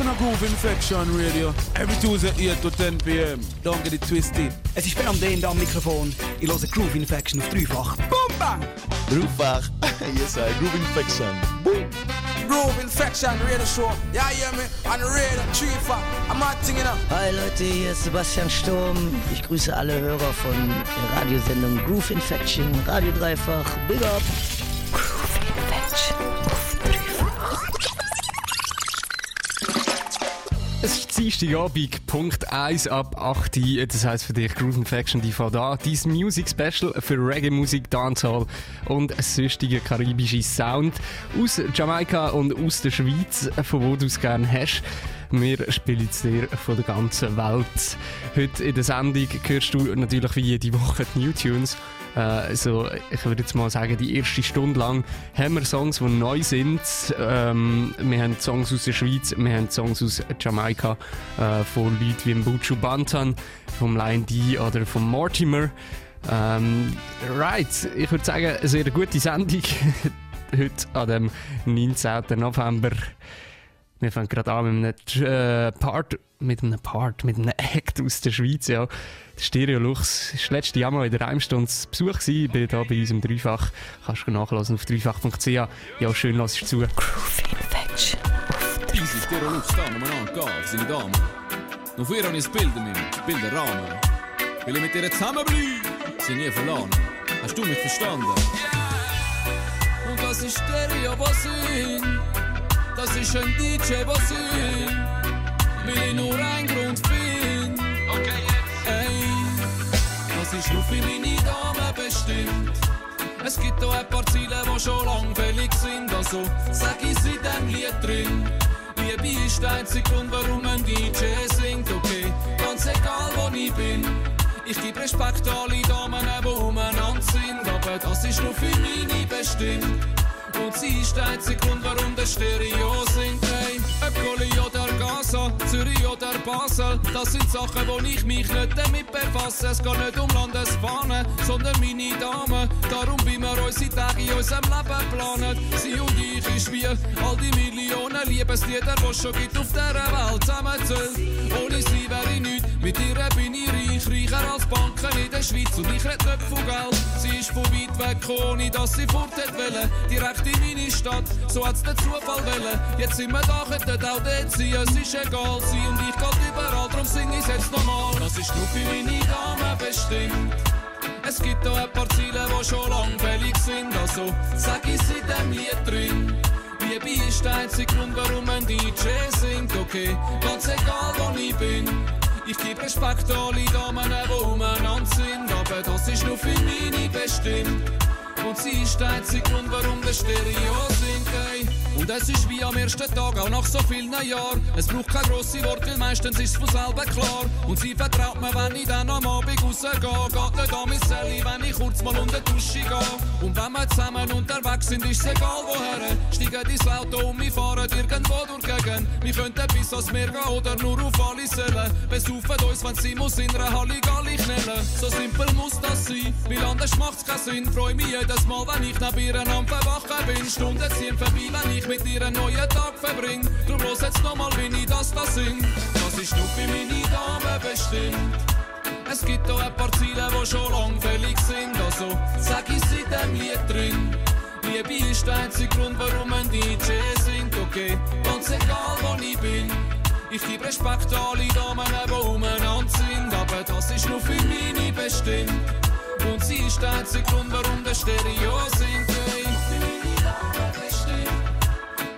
On a Groove Infection Radio. Every Tuesday 8 to 10 p.m. Don't get it twisted. Es ist Ben den am Mikrofon. Ich höre Groove Infection auf dreifach. Boom, bang! Dreifach. yes, I. Groove Infection. Boom. Groove Infection Radio Show. Yeah, hear me? On the radio, fuck. I'm not thinking up. Hi Leute, hier ist Sebastian Sturm. Ich grüße alle Hörer von der Radiosendung Groove Infection, Radio Dreifach. Big up! Dienstagabend, Punkt 1 ab 8 Uhr. Das heisst für dich Groove die von da. Dein Music Special für Reggae-Musik, Dancehall und sonstige karibische Sound aus Jamaika und aus der Schweiz, von wo du es gerne hast. Wir spielen es dir von der ganzen Welt. Heute in der Sendung hörst du natürlich wie jede Woche die New Tunes. Äh, also, ich würde jetzt mal sagen, die erste Stunde lang haben wir Songs, die neu sind. Ähm, wir haben Songs aus der Schweiz, wir haben Songs aus Jamaika äh, von Leuten wie Mbuchu Bantan, vom Lion D oder vom Mortimer. Ähm, right, ich würde sagen, eine sehr gute Sendung. Heute an dem 19. November. Wir fangen gerade an mit einem äh, Part, mit einem Part, mit einem Act aus der Schweiz, ja. Der Stereo Lux war letztes Jahr mal in der Reimstunde zu Besuch gewesen. Ich bin hier bei unserem Dreifach. Kannst du nachlesen auf dreifach.ch. Ja, schön, lass ich zu. Groove Infection auf Easy, Stereo Lux staan om een aankaaf, seine Damen. Noch vier habe ich das Bild in meinem Bilderrahmen. Will ich mit dir zusammenbleiben, sie nie verlassen. Hast du mich verstanden? Und das ist Stereo, was ich Das ist ein DJ, was ich Will ich nur einen Grund finden. Okay, jetzt. Ey, das ist nur für meine Damen bestimmt. Es gibt auch ein paar Ziele, die schon lang fällig sind. Also sag ich in dem Lied drin. Liebe ist der einzige Grund, warum ein DJ singt. Okay, ganz egal wo ich bin. Ich gebe Respekt an alle Damen, die umeinander sind. Aber das ist nur für meine bestimmt. Und sie ist der einzige Grund, warum der Stereo singt. Hey, ob Goli oder Gaza, Zürich oder Basel, das sind Sachen, wo ich mich nicht damit befasse. Es geht nicht um Landesfahnen, sondern meine Damen. Darum wie wir unsere Tage in unserem Leben planen. Sie und ich ist wie all die Millionen Liebeslieder, die es schon gibt auf dieser Welt zusammenzählt. Ohne sie wäre ich nichts, mit ihr bin ich reich, reicher als Banken in der Schweiz. Und ich rede nicht von Geld, sie ist von weit weg, ohne dass sie fort hätte wollen. Direkt in meine Stadt, so hat's der Zufall wollen. Jetzt sind wir da, könnten auch dort sein, es ist egal, sie und ich geht überall, darum sing ich's jetzt nochmal. Das ist nur für meine Damen bestimmt. Es gibt auch ein paar Ziele, die schon lang fällig sind, also sag ich's in dem Lied drin. Liebe ist der einzige Grund, warum ein DJ singt, okay, ganz egal wo ich bin. Ich gebe Respekt alle Damen, die umeinander sind, aber das ist nur für meine bestimmt. Und sie ist der einzige Grund, warum der Stereo singt, ey. Und es ist wie am ersten Tag, auch nach so vielen Jahren. Es braucht keine grosse Worte, weil meistens ist es von selber klar. Und sie vertraut mir, wenn ich dann am Abend rausgehe. Geht nicht an mich Sally, wenn ich kurz mal unter die Dusche gehe. Und wenn wir zusammen unterwegs sind, ist es egal woher. Steigen ins Auto und wir fahren irgendwo durch die. Wir könnten bis ans Meer gehen oder nur auf alle Sälen. Besaufen uns, wenn sie muss in einer Halligalli knellen. So simpel muss das sein, weil anders macht's keinen Sinn. Freu mich jedes Mal, wenn ich neben ihr am Verwachen bin. Stunden ziehen vorbei, wenn ich mit ihr einen neuen Tag verbring. Drum los jetzt nochmal, wie ich das da sing. Das ist nur für meine Damen bestimmt. Es gibt auch ein paar Ziele, die schon lang fällig sind. Also sag ich's in dem Lied drin. Liebe ist der einzige Grund, warum ein DJ singt. Okay, ganz egal wo ich bin. Ich gebe Respekt an alle Damen, die umeinander sind. Aber das ist nur für meine bestimmt. Und sie ist der einzige Grund, warum der Stereo singt. Hey.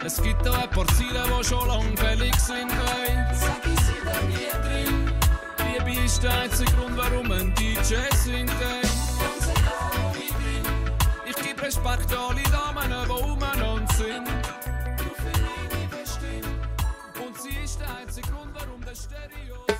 Es gibt auch ein paar Ziele, die schon lang fällig sind. Hey. Sag ich's in dem Lied drin. Liebe ist der einzige Grund, warum ein DJ singt. Ich. Ich gebe Respekt alle Damen, die umeinander sind. Nur für meine bestimmt. Und sie ist der einzige Grund, warum der Stereo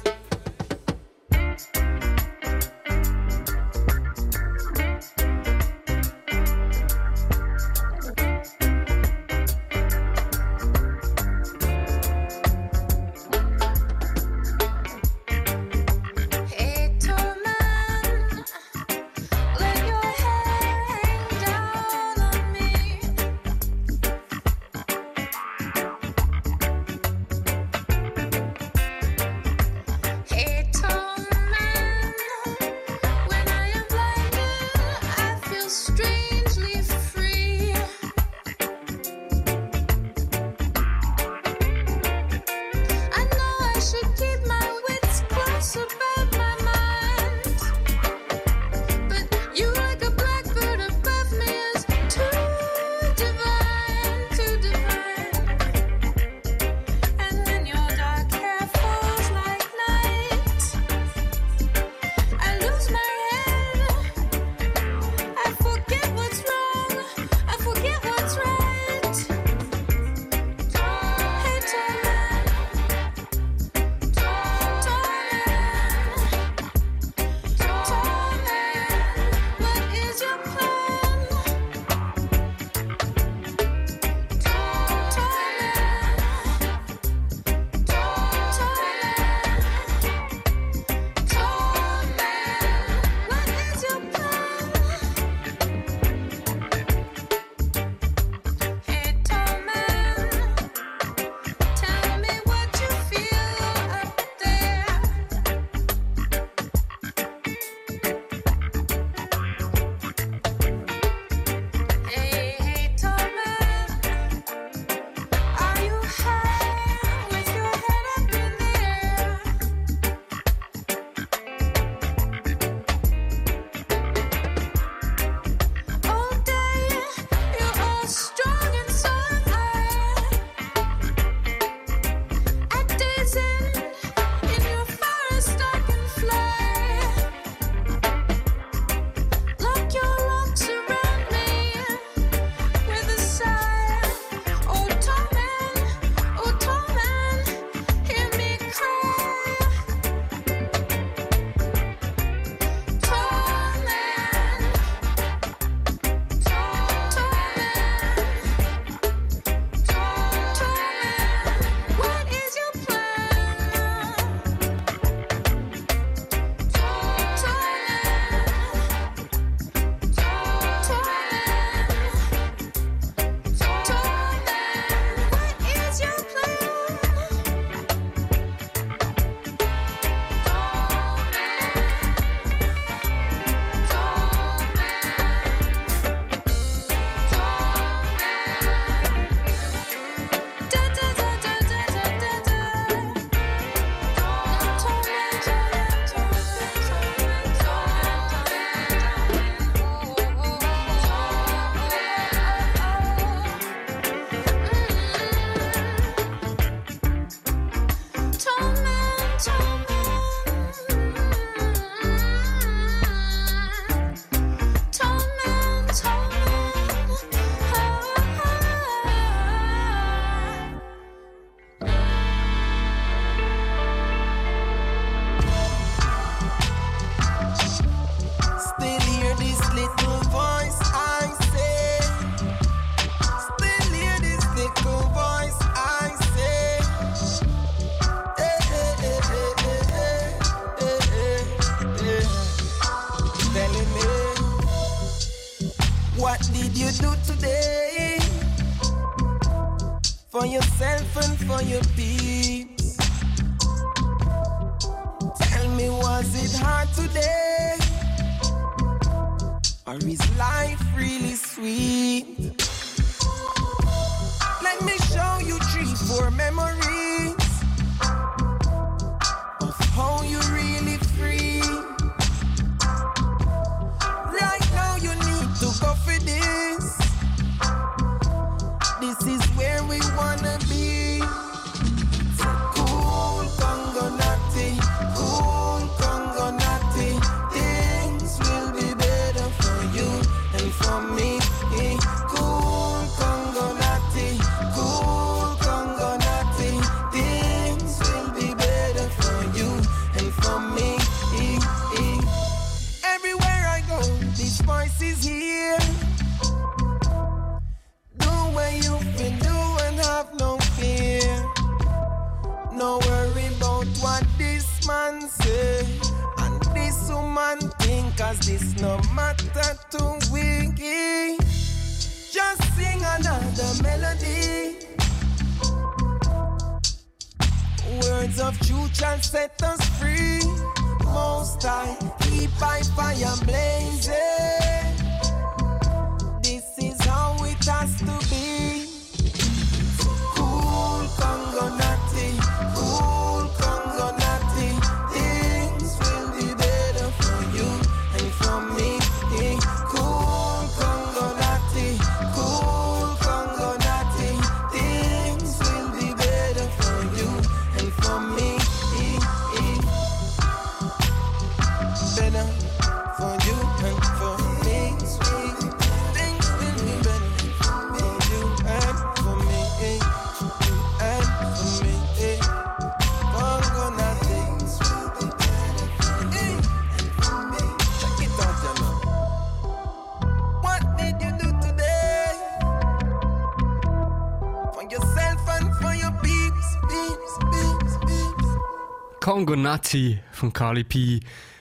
Congo Nazi von Kali P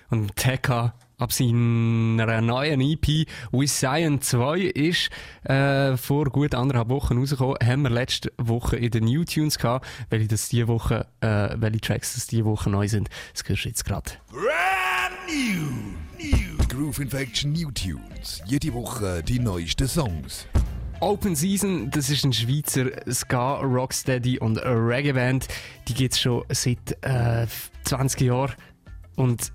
und Tekka ab seiner neuen EP With Science 2 ist äh, vor gut anderthalb Wochen rausgekommen. Haben wir letzte Woche in den New Tunes gehabt, welche das diese Woche, äh, welche Tracks das diese Woche neu sind. Das hörst du jetzt gerade. Brand new. New. Groove Infection New Tunes. Jede Woche die neuesten Songs. Open Season, das ist ein Schweizer Ska, Rocksteady und Reggae-Band. Die gibt es schon seit äh, 20 Jahren. Und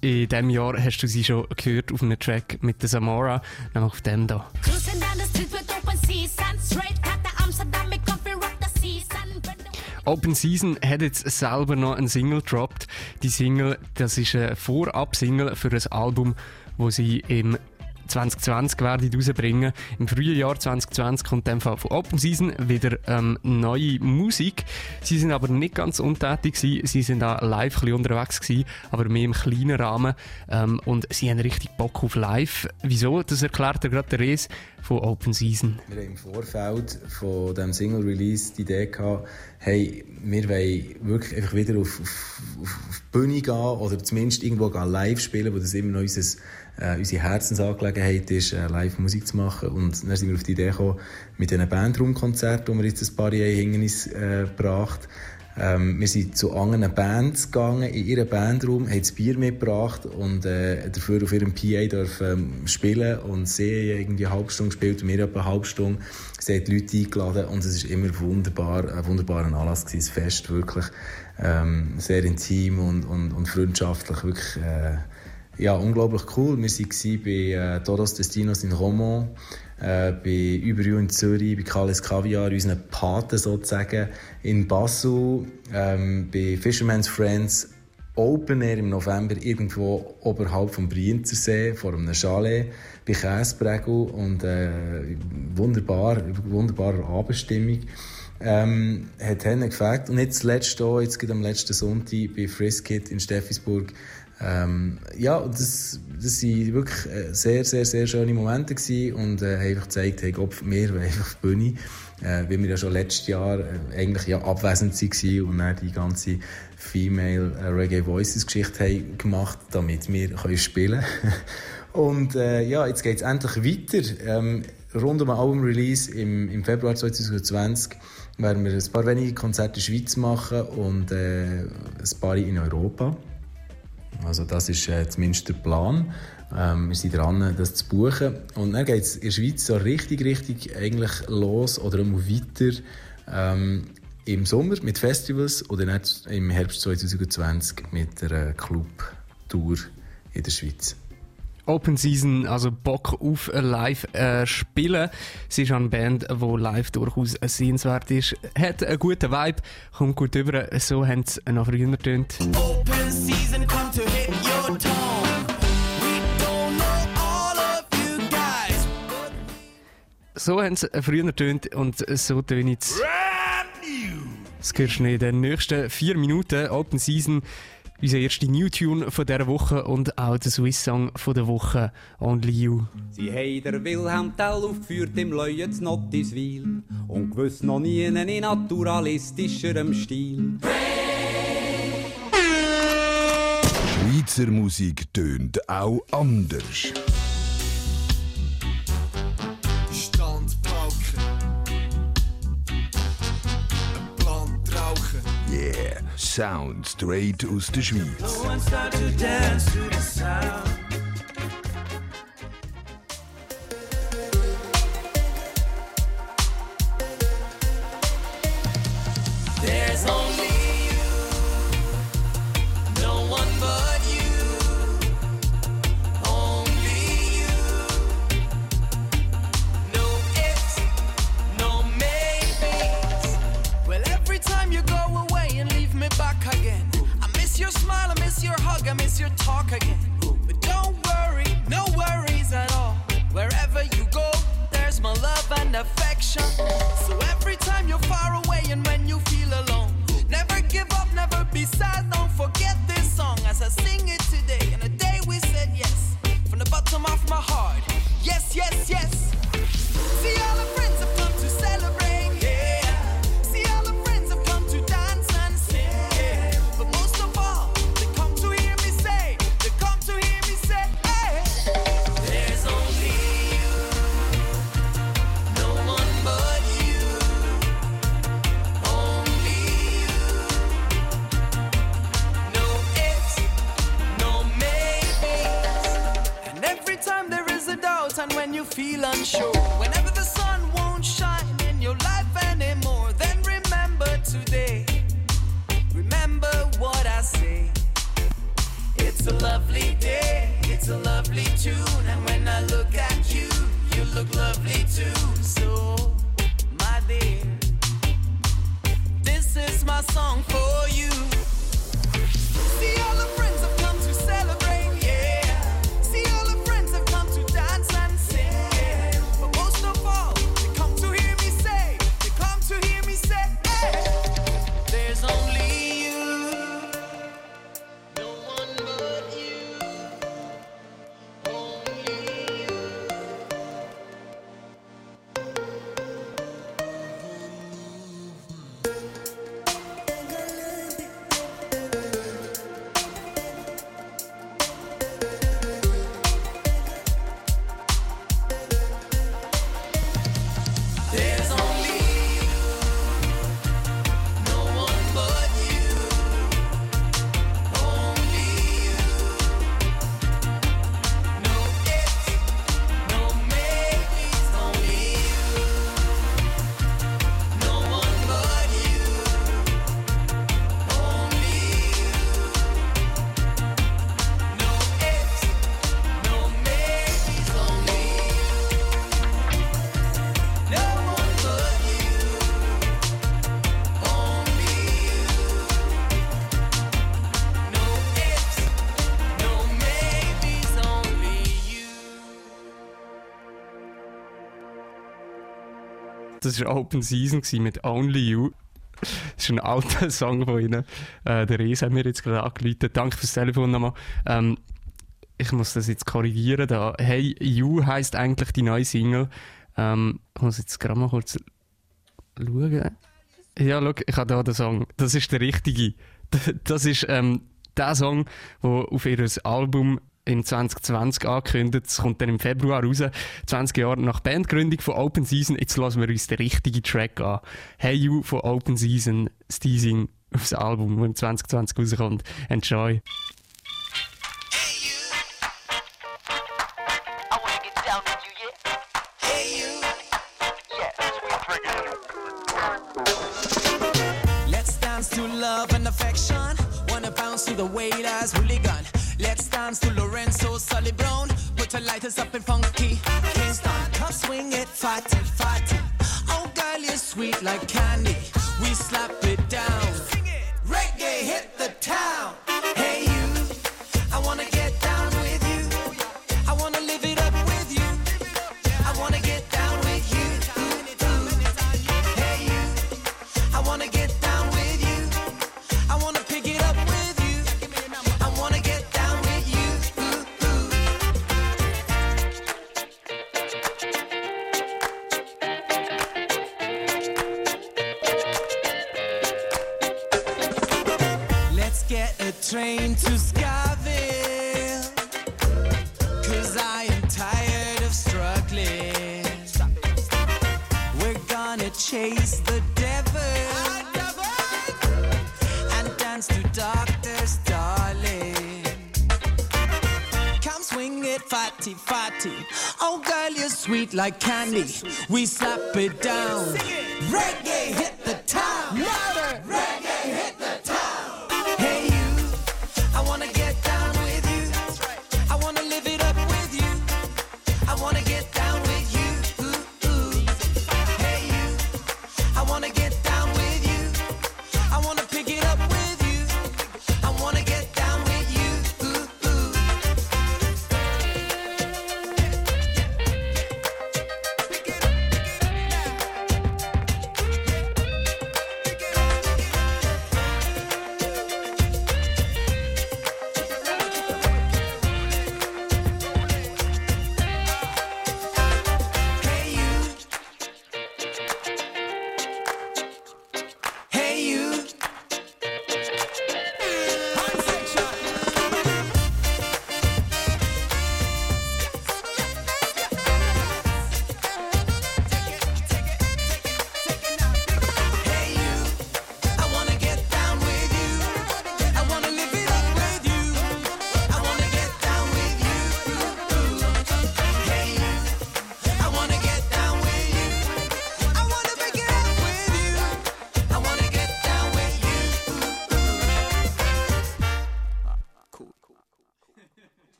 in diesem Jahr hast du sie schon gehört auf einem Track mit der Samora, nämlich auf dem with open season. Open hat jetzt selber noch einen Single gedroppt. Die Single, das ist eine Vorab-Single für ein Album, wo sie im 2020 werden rausbringen. Im Frühjahr 2020 kommt Fall von Open Season wieder ähm, neue Musik. Sie sind aber nicht ganz untätig gewesen. Sie sind da live ein unterwegs gewesen, aber mehr im kleinen Rahmen. Ähm, und sie haben richtig Bock auf live. Wieso? Das erklärt ja gerade der Res von Open Season. Wir haben im Vorfeld von dem Single-Release die Idee gehabt, hey, wir wollen wirklich einfach wieder auf, auf, auf die Bühne gehen oder zumindest irgendwo live spielen, wo das immer noch unser, äh, unsere Herzensangelegenheit ist, äh, live Musik zu machen. Und dann sind wir auf die Idee gekommen, mit diesen Bandraumkonzerten, die wir jetzt ein paar Jahre hinter uns äh, gebracht ähm, wir sind zu anderen Bands gegangen, in ihren Bandraum, haben das Bier mitgebracht und äh, dafür auf ihrem PA dürfen ähm, spielen und sie haben irgendwie eine halbe Stunde gespielt und wir etwa eine halbe Stunde. Sie haben die Leute eingeladen und es war immer wunderbar, ein wunderbarer Anlass gewesen, das Fest, wirklich ähm, sehr intim und, und, und freundschaftlich, wirklich äh, ja, unglaublich cool. Wir waren bei äh, Todos Destinos in Romont, äh, bei Überju in Zürich, bei Calais Caviar, unseren Paten sozusagen, in Basel, ähm, bei Fisherman's Friends, Open Air im November irgendwo oberhalb vom Brienzersee, vor einem Chalet, bei Käseprägel und äh, wunderbar, wunderbare Abendstimmung. Ähm, hat Henne gefällt. Und jetzt zuletzt hier, jetzt am letzten Sonntag bei Friskit in Steffisburg, ähm, ja, das, das waren wirklich äh, sehr, sehr, sehr schöne Momente gewesen und äh, haben einfach gezeigt, hey, Gott, wir wollen einfach die Bühne, äh, weil wir ja schon letztes Jahr äh, eigentlich ja abwesend waren und dann die ganze Female äh, Reggae Voices Geschichte haben gemacht, damit wir können spielen Und äh, ja, jetzt geht es endlich weiter. Ähm, rund um ein Album-Release im, im Februar 2020 werden wir ein paar wenige Konzerte in der Schweiz machen und äh, ein paar in Europa. Also das ist äh, zumindest der Plan. Ähm, wir sind dran, das zu buchen. Und dann geht es in der Schweiz so richtig, richtig eigentlich los oder immer weiter ähm, im Sommer mit Festivals oder im Herbst 2020 mit einer Club-Tour in der Schweiz. Open Season, also Bock auf live äh, spielen. Es ist eine Band, die live durchaus sehenswert ist. Hat einen guten Vibe, kommt gut über. So haben sie noch früher getönt. Open season come to hit your tone. We don't know all of you guys. So haben sie früher getönt und so ich jetzt. Das hörst du in den nächsten vier Minuten. Open Season, unser erster New Tune von dieser Woche und auch der Swiss Song von der Woche, Only You. Sie haben der Wilhelm Tell aufgeführt im Leuen zu Nottiswil und gewiss noch nie in naturalistischerem Stil. Schweizer Musik tönt auch anders. Yeah, Sound straight aus der Schweiz. Das war Open Season mit Only You. Das ist ein alter Song von ihnen. Äh, der Ries hat mir jetzt gerade angerufen. Danke fürs Telefon nochmal. Ähm, ich muss das jetzt korrigieren. Da. Hey You heisst eigentlich die neue Single. Ähm, ich muss jetzt gerade mal kurz schauen. Ja, schau, ich habe hier den Song. Das ist der richtige. Das ist ähm, der Song, der auf ihr Album im 2020 angekündigt. Es kommt dann im Februar raus. 20 Jahre nach Bandgründung von Open Season. Jetzt lassen wir uns den richtigen Track an. Hey You von Open Season, Steezing aufs Album, das im 2020 rauskommt. Enjoy. Let's dance to love and affection. Wanna bounce to the wailers, hooligan. Let's dance to Lorenzo Sully Brown. Put your lighters up in funky Kingston. Come swing it, fatty, fatty. Oh, girl, you're sweet like candy. We slap it down. Reggae hit the town. Like candy. We slap it down.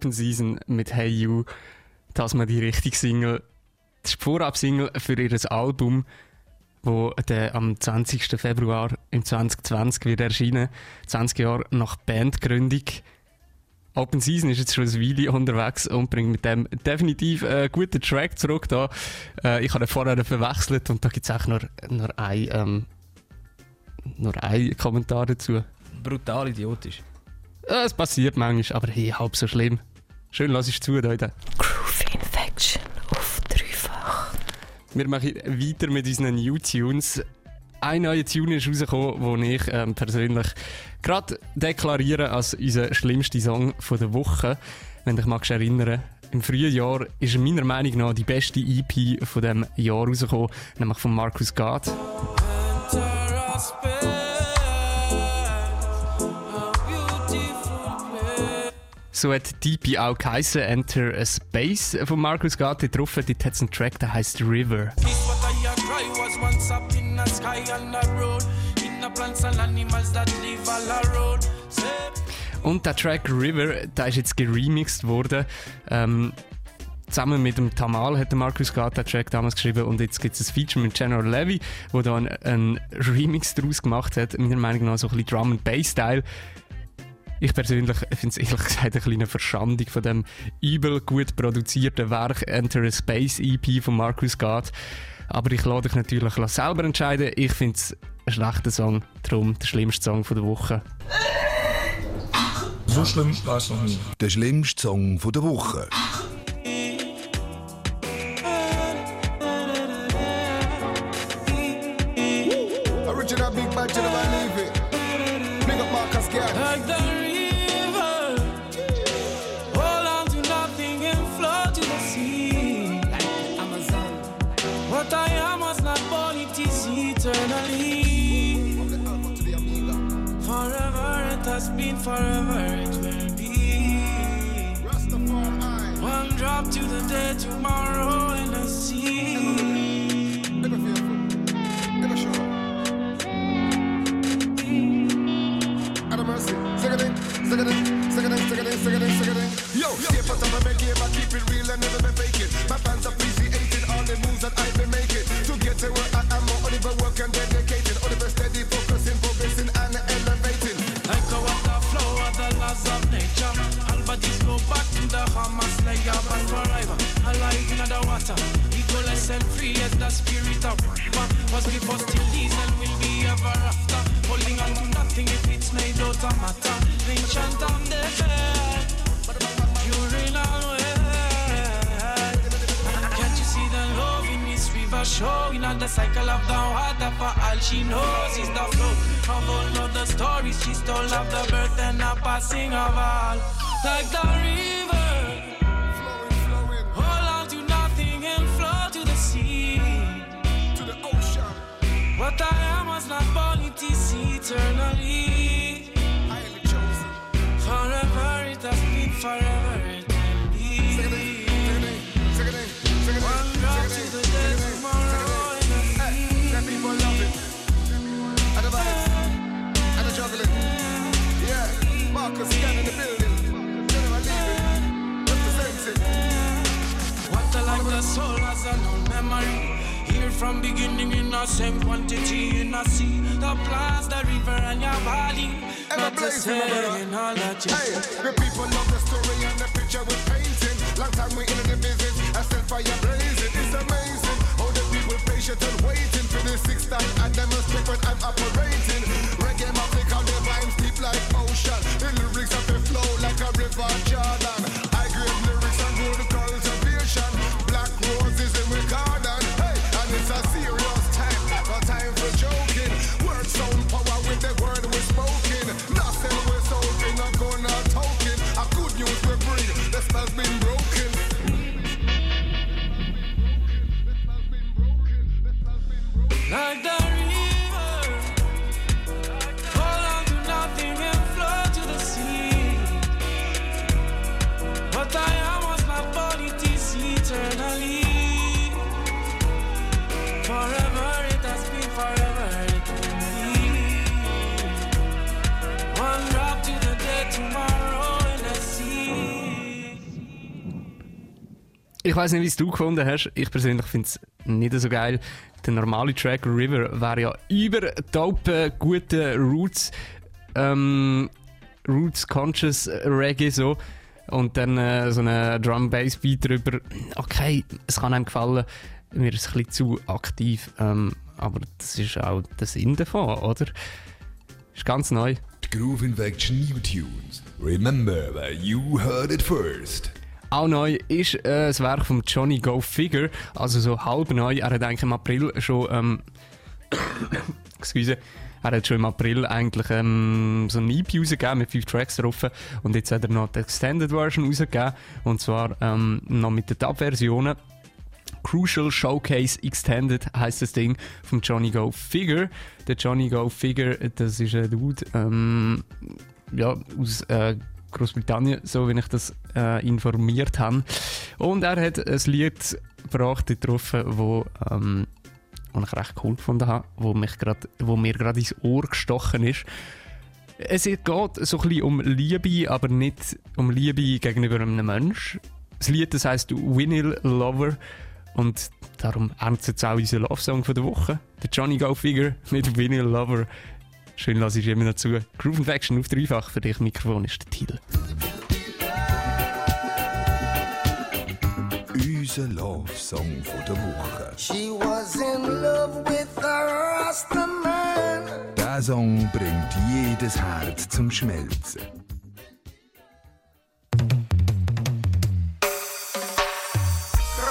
Open Season mit Hey You. Das mal die richtige Single. Das ist die Vorab-Single für ihr Album, wo der am 20. Februar im 2020 wird erscheinen. 20 Jahre nach Bandgründung. Open Season ist jetzt schon ein Weile unterwegs und bringt mit dem definitiv einen guten Track zurück. Da. Äh, ich habe vorher verwechselt und da gibt es auch nur, nur ein, ähm, nur ein Kommentar dazu. Brutal idiotisch. Ja, es passiert manchmal, aber hey, halb so schlimm. Schön, lass ich zu, Leute. Groove Infection auf dreifach. Wir machen weiter mit unseren New Tunes. Ein neuer Tune ist rausgekommen, den ich ähm, persönlich gerade deklariere als unseren schlimmsten Song von der Woche. Wenn du dich magst erinnern. Im frühen Jahr ist meiner Meinung nach die beste EP von dem Jahr rausgekommen, nämlich von Marcus Gad. So hat EP auch geheißen, Enter a Space von Marcus Gad getroffen. Dort hat es einen Track, der heißt River. Und der Track River, der ist jetzt geremixed worden. Ähm, zusammen mit dem Tamal hat der Marcus Gad den Track damals geschrieben und jetzt gibt es ein Feature mit General Levy, wo da einen, einen Remix daraus gemacht hat. Meiner Meinung nach so ein bisschen Drum and Bass Style. Ich persönlich finde es ehrlich gesagt eine kleine Verschandung von dem übel gut produzierten Werk Enter a Space EP von Marcus Gad. Aber ich lade dich natürlich selber entscheiden. Ich finde es ein schlechter Song, darum der schlimmste Song von der Woche. So schlimm war es noch nie. Der schlimmste Song von der Woche. Forever, it will be. One drop to the dead tomorrow in the sea. Yo, stay for some of my game, I keep it real and never been faking. My fans appreciating all the moves that I've been making. To get to where I and free as the spirit of river. Was is and will be ever after. Holding on to nothing if it's made out of matter. Ancient and the dead. Urinal well. Can't you see the love in this river showing on the cycle of the water for all she knows is the flow of all of the stories she stole of the birth and the passing of all like the river what I am was not born it is eternally forever it has been forever it will be one drop to the dead tomorrow sea That people love it. And the vibes. And the juggling. Yeah. Marcus Scan in the building. General leaving. Representing. What I like the soul has a no memory. From beginning in the same quantity in the sea. The plants, the river, and your body. Not to blazing, my say in all that you Hey, the people love the story and the picture with painting. Long time we in the business, I set fire blazing. It's amazing how the people patient and waiting for the six time and demonstrate when I'm operating. Reggae music on the vibes deep like ocean. The lyrics of the flow like a river Jordan. Ich weiß nicht, wie es du gefunden hast. Ich persönlich finde es nicht so geil. Der normale Track River wäre ja über dope, gute Roots, ähm, Roots Conscious Reggae so. Und dann äh, so eine Drum Bass Beat drüber. Okay, es kann einem gefallen. Mir ist es ein bisschen zu aktiv. Ähm, aber das ist auch der Sinn davon, oder? Ist ganz neu. Groove Infection New Tunes. Remember where you heard it first. Auch neu ist äh, das Werk von Johnny Go Figure, also so halb neu. Er hat eigentlich im April schon, ähm, excuse, er hat schon im April eigentlich ähm, so ein EP rausgegeben mit fünf Tracks drauf und jetzt hat er noch die Extended Version rausgegeben und zwar ähm, noch mit den Dub-Versionen. Crucial Showcase Extended heißt das Ding von Johnny Go Figure. Der Johnny Go Figure, das ist ein Dude, ähm, ja, aus äh, Großbritannien, so wie ich das äh, informiert habe. Und er hat ein Lied gebracht, drauf, wo, ähm, wo ich recht cool gefunden habe, wo, mich grad, wo mir gerade ins Ohr gestochen ist. Es geht so ein bisschen um Liebe, aber nicht um Liebe gegenüber einem Menschen. Das Lied das heisst Vinyl Lover und darum ernst jetzt auch unser Love-Song der Woche. Der Johnny Go Figure mit Vinyl Lover. Schön lasse ich immer noch zu. Groove Infection auf dreifach für dich. Mikrofon ist der Titel. Unser Love-Song von der Woche. She was in love with a Rasta man. Der Song bringt jedes Herz zum Schmelzen.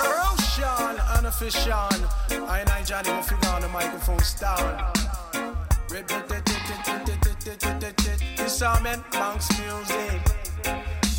Roshan, unofficial. I and I, Johnny, figure on the microphone style. This all Shaman Banks music.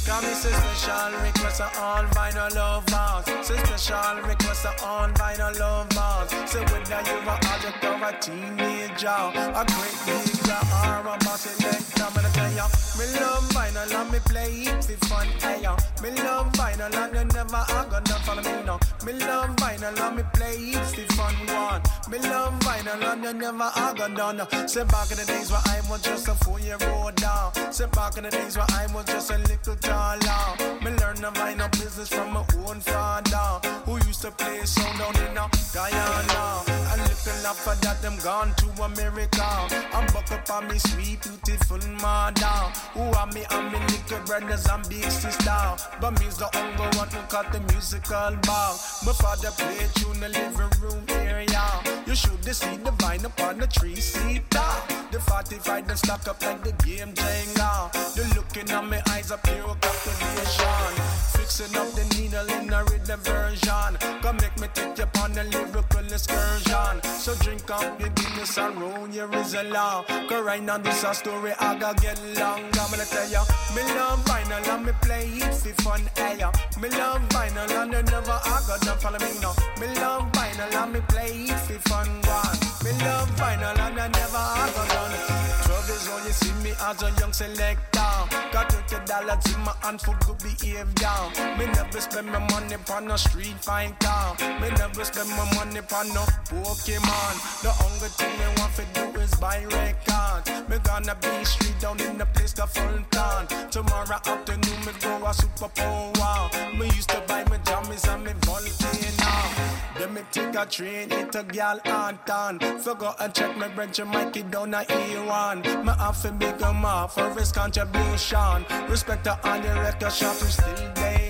Got me a special requests to all vinyl lovers. It's special requests to all vinyl lovers. So whether you're an addict or a teenager, a great leader or a boss selector, I'm gonna tell you. Me love vinyl and me play it for fun. Hey, yo. Me love vinyl and you never are gonna follow me now. Me love vinyl and me play it for fun. One. Me love vinyl and you never are gonna done. Say back in the days where I was just a four-year-old down. Say back in the days where I was just a little taller. Me learn the vinyl business from my own father, who used to play sound down in uh, Guyana. And little after that, them gone to America. I'm buck up on me sweet, beautiful mother. Who are me and me little brothers and big sister. But me's the hunger one who cut the musical bar. My father play tune in the living room area. You should have seen the vine upon the tree seater. The 45 them stack up like the game Jenga. The looking at my eyes up pure captivation. Fixing up the needle in a rhythm version. Come make me take you on a lyrical excursion. So drink up your Guinness and roll your Rizla. Cause right now this a story I gotta get long. I'm gonna tell ya, me love vinyl and me play it for fun. Hey, ya. me love vinyl and you never I got to follow me now. Me love vinyl and me play it for fun. One. Me love vinyl and I never I got done. Twelve years old, you see me as a young selector. Got thirty dollars in my hand for good behavior. Me never spend my money on no street fighter. Me never spend my money on no Pokemon. The only thing me want to do is buy records. Me gonna be street down in the place called Fulton. Tomorrow afternoon me go a super power. Me used to buy me jammies and me volcano. Then me take a train into Gal Anton. Forgot and check my branch Mikey down a E1. Me have to big him up for his contribution. Respect to on the record shop who still there.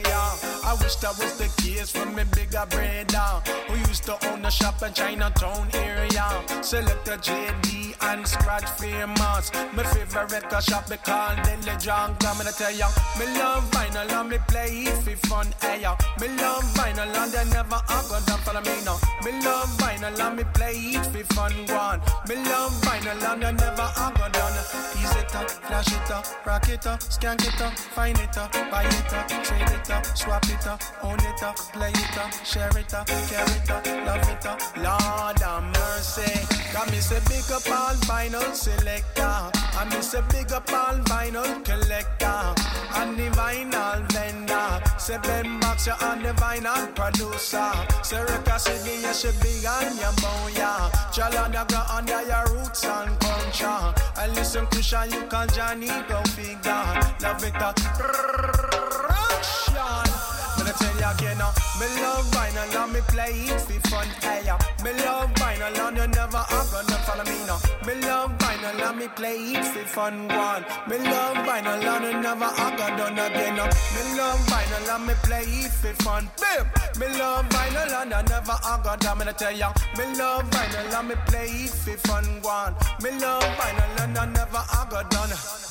I wish that was the case for me bigger brother Who used to own a shop in Chinatown area? Select a JD and Scratch famous. My favorite shop be called Deli John I'm gonna tell ya Me love vinyl and me play it for fun hey, ya. Me love vinyl and they never are gonna follow me now. Me love vinyl and me play it for fun one. Me love vinyl and they never gonna done. Ease it up, flash it up, rock it up, skank it up, find it up, buy it up, trade it up, swap it up, own it up, play it up, share it up, carry it up, love it up. Lord have mercy. Got me say big up all vinyl selector. I me say big up all vinyl collector. And the vinyl vendor. Say Ben Box you on the vinyl producer. Say Record City you should be on your booyah. Chalanda go under your roots and culture. I listen to Sean, you call Johnny go figure. Love it up. Tell you again, uh, me love vinyl and me play it for fun. Hey, uh, me love vinyl and you never are gonna follow me now. Me love vinyl and me play it for fun. One, me love vinyl and you never are gonna done again. Uh, me love vinyl and me play it for fun. Bim. Me love vinyl and I never are gonna. I'm gonna tell ya, me love vinyl and me play it for fun. One, me love vinyl and I never are gonna done.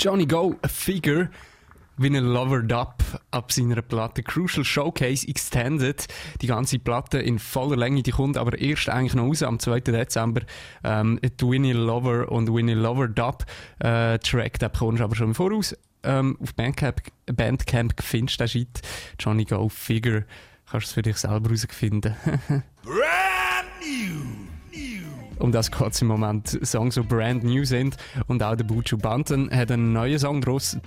Johnny Go, a Figure, wie ein Lovered Up ab seiner Platte Crucial Showcase Extended. Die ganze Platte in voller Länge, die kommt aber erst eigentlich noch raus am 2. Dezember. Ähm, Winnie Lover und Winnie Lovered Up äh, Track, den bekommst du aber schon im Voraus. Ähm, auf Bandcamp, Bandcamp findest du den Shit. Johnny Go, Figure. Kannst du es für dich selber herausfinden. Um das geht im Moment. Songs, die brand new sind. Und auch der Buju Banton hat einen neuen Song draussen.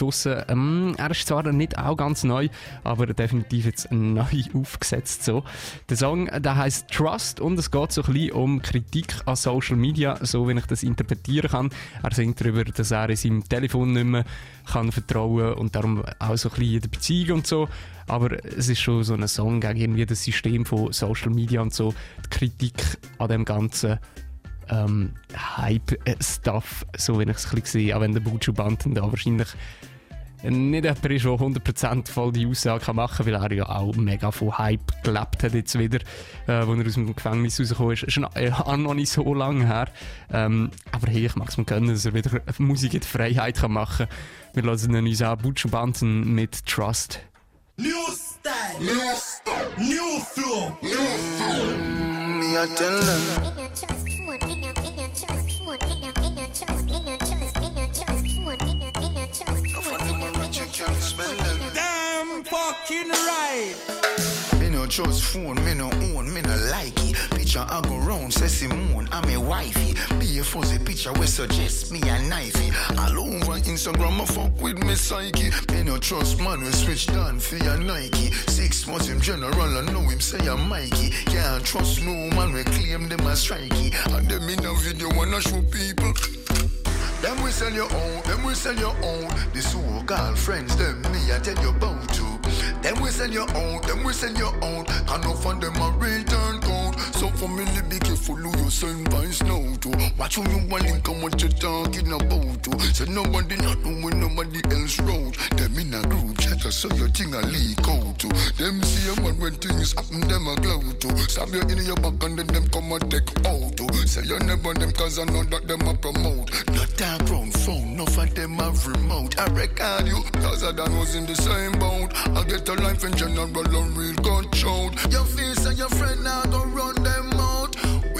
Ähm, er ist zwar nicht auch ganz neu, aber definitiv jetzt neu aufgesetzt. So. Der Song der heißt Trust und es geht so ein bisschen um Kritik an Social Media, so wie ich das interpretieren kann. Er singt darüber, dass er in seinem Telefon nicht mehr kann vertrauen und darum auch so ein bisschen in der Beziehung und so. Aber es ist schon so ein Song gegen irgendwie das System von Social Media und so. Die Kritik an dem Ganzen ähm, Hype-Stuff, so wie ich es ein bisschen sehe, auch wenn der Buju Banton da wahrscheinlich nicht jemand ist, der 100% voll die Aussage machen kann, weil er ja auch mega von Hype gelebt hat jetzt wieder, äh, wo er aus dem Gefängnis rausgekommen ist. Ist noch, äh, noch nicht so lange her. Ähm, aber hey, ich mag es mir gönnen, dass er wieder Musik in der Freiheit kann machen kann. Wir lassen uns an Buju Banton mit Trust. New style, new style, new flow, new flow. me I fucking right. Me no trust phone, me no own, me no like it. Picture I go round, say Simone, I'm a wifey. Be a fuzzy picture we suggest me a knifey. All over Instagram, I fuck with me psyche. Me no trust man, we switch down for your Nike. Six months him general, I know him say I'm Mikey. Can't trust no man, we claim them as strikey. And them in a video wanna show people. Them we sell your own, them we sell your own. The so-called friends, them me I tell you about to. Them we send you out, them we send you out. And no fun them a return code. So for me, be careful your vines now to. Watch who you want link and what you talking about to. Say nobody not know when nobody else road. Them in a group chat so your thing a leak out to. Them see a man when things happen, them a glow to. Stab you in your back and then them come and take out to. Say you never them cause I know that them a promote. Not that round phone, no for them have remote. I record you, cause I done was in the same boat. I get a life in general, and real gunshot. Your face and your friend now go run them out.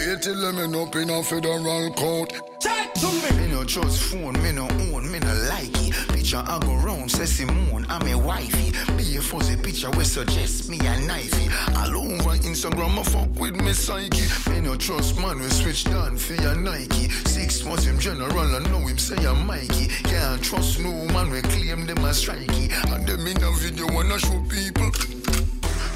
Wait till them end up in a federal court. Chat to me. Me no trust phone, me no own, me no like it. Picture I go round, say Simone, I'm a wifey. Be a fuzzy picture we suggest me a knifey. All over Instagram, I fuck with me psyche. Me no trust man, we switch down for your Nike. Six months him general, I know him say I'm Mikey. Can't trust no man, we claim them as strikey. And them in a video wanna show people.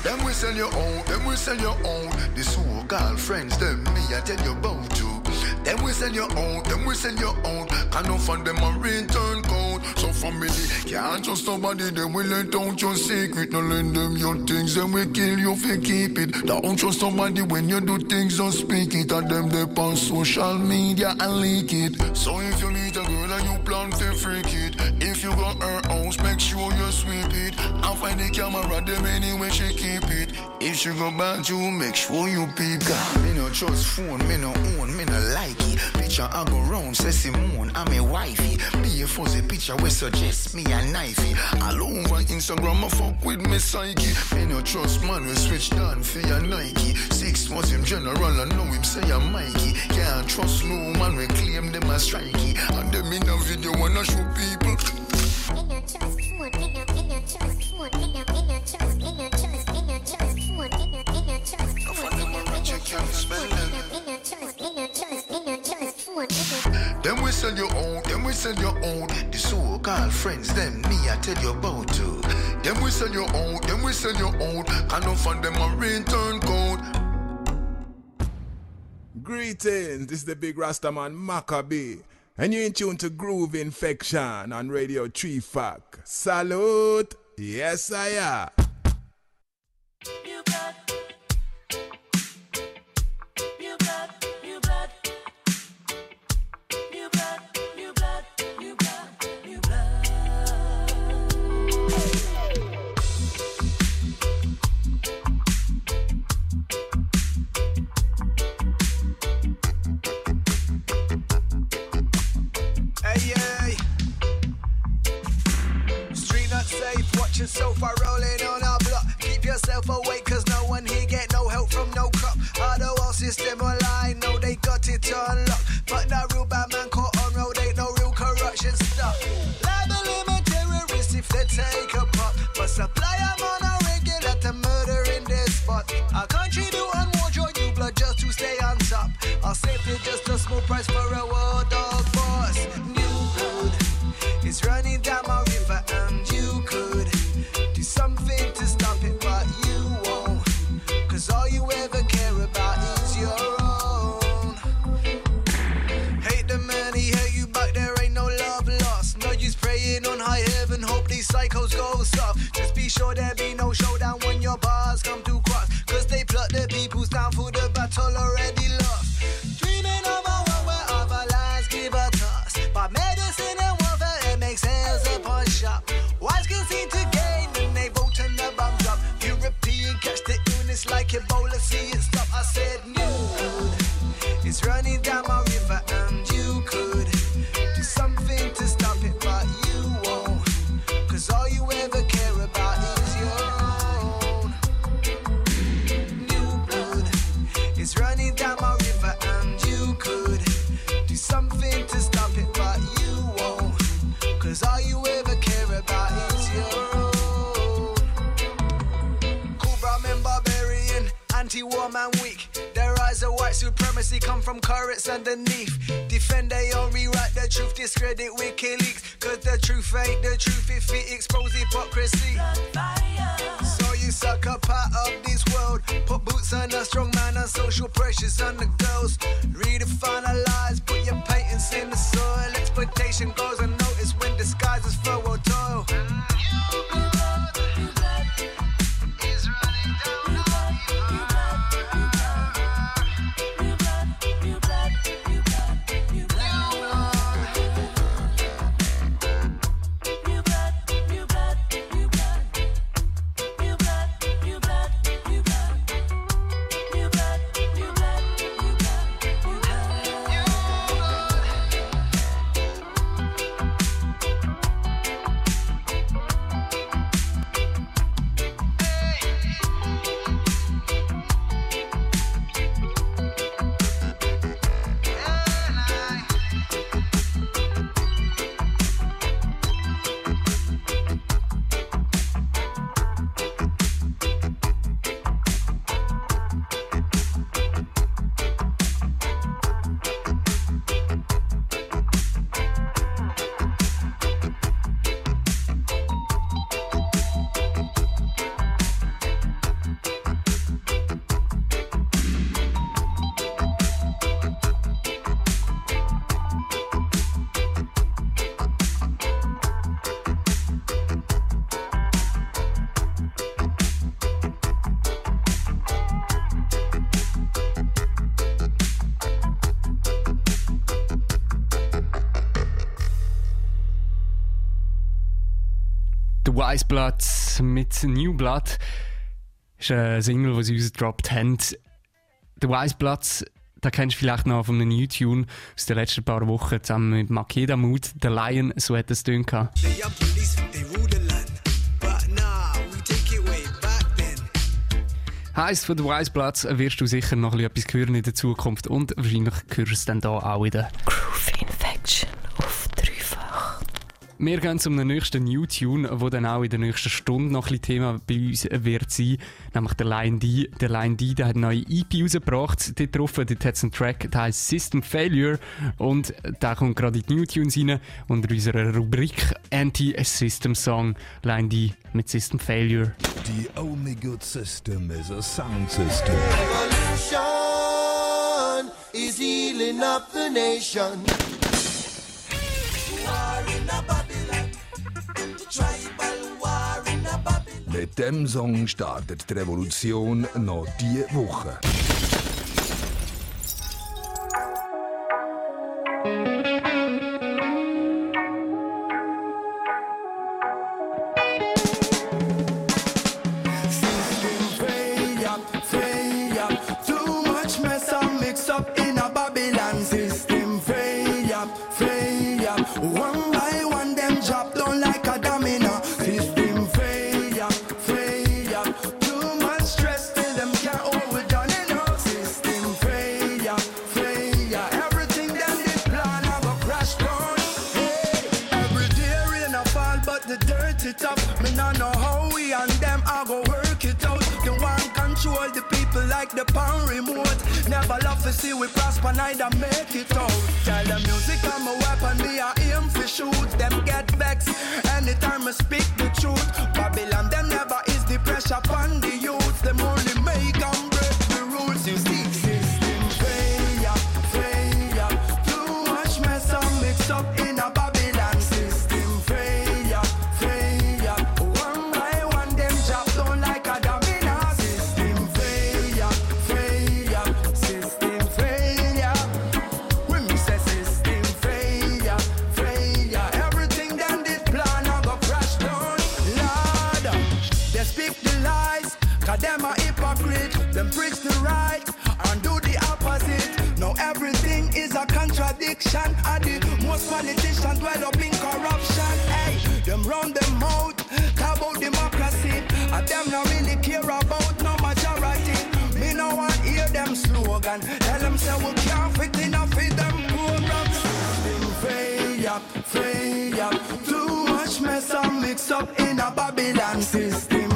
Them we sell your own, them we sell your own. The so-called friends, them me I tell you about to. Them we sell your own, them we sell your own. Can no fund them a return code. So family can't trust nobody. Them will let out your secret. No lend them your things. Them we kill you if you keep it. Don't trust somebody when you do things. Don't speak it. And them they on social media and leak it. So if you meet a girl and you plan to freak it, if you got her house, make sure you sweep it. And find the camera them anyway she keep it. If she go bad, you make sure you peep. God, me no trust phone, me no own, me no like it. Picture I go round, say Simone, I'm a wifey. Be a fuzzy picture we suggest me a knifey. All over Instagram, I fuck with me psyche. Me no trust man, we switch down for your Nike. Six months him general, I know him say I'm Mikey. Can't trust no man, we claim them as strikey. And them in a video wanna show people. We sell your own, them we sell your own. The so-called friends, them me I tell you about to. Them we sell your own, them we sell your own. Can no fund them a return code. Greetings, this is the big Rastaman Maccabee, and you're in tune to Groove Infection on Radio Tree Fac. Salute! Yes, I am. system alive. Wise Blood mit New Blood ist eine Single, die sie rausgedroppt haben. The Wise Blood, da kennst du vielleicht noch von einem New Tune aus den letzten paar Wochen zusammen mit Makeda Mood, The Lion, so hat es tönt. gehabt. The young police, they rule the land. But nah, we take it way back then. Heisst, von The Wise Blood wirst du sicher noch ein etwas hören in der Zukunft und wahrscheinlich hörst du es dann da auch wieder. Groove Infection. Wir gehen zum nächsten New Tune, wo dann auch in der nächsten Stunde noch ein bisschen Thema bei uns wird sein, nämlich der Line D. Der Line D, der hat eine neue EP rausgebracht, dort drauf, dort hat es einen Track, der heißt System Failure und da kommt gerade in die New Tunes rein unter unserer Rubrik Anti-System Song, Line D mit System Failure. The only good system is a sound system. Revolution is healing up the nation. War in a Mit dem Song startet die Revolution noch diese Woche. Like remote. Never love to see we prosper, neither make it out. Tell the music I'm a weapon, me I aim for shoot. Them get vexed anytime I speak the truth. Slogan. Tell them say we can't fit in them programs. System failure, failure. Too much mess and mix up in a Babylon system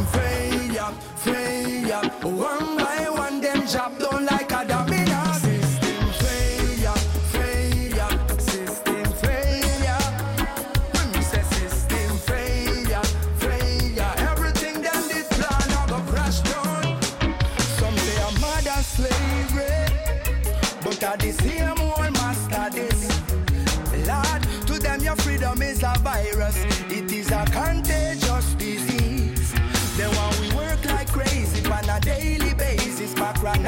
Lord. To them, your freedom is a virus, it is a contagious disease. They want we work like crazy on a daily basis, but run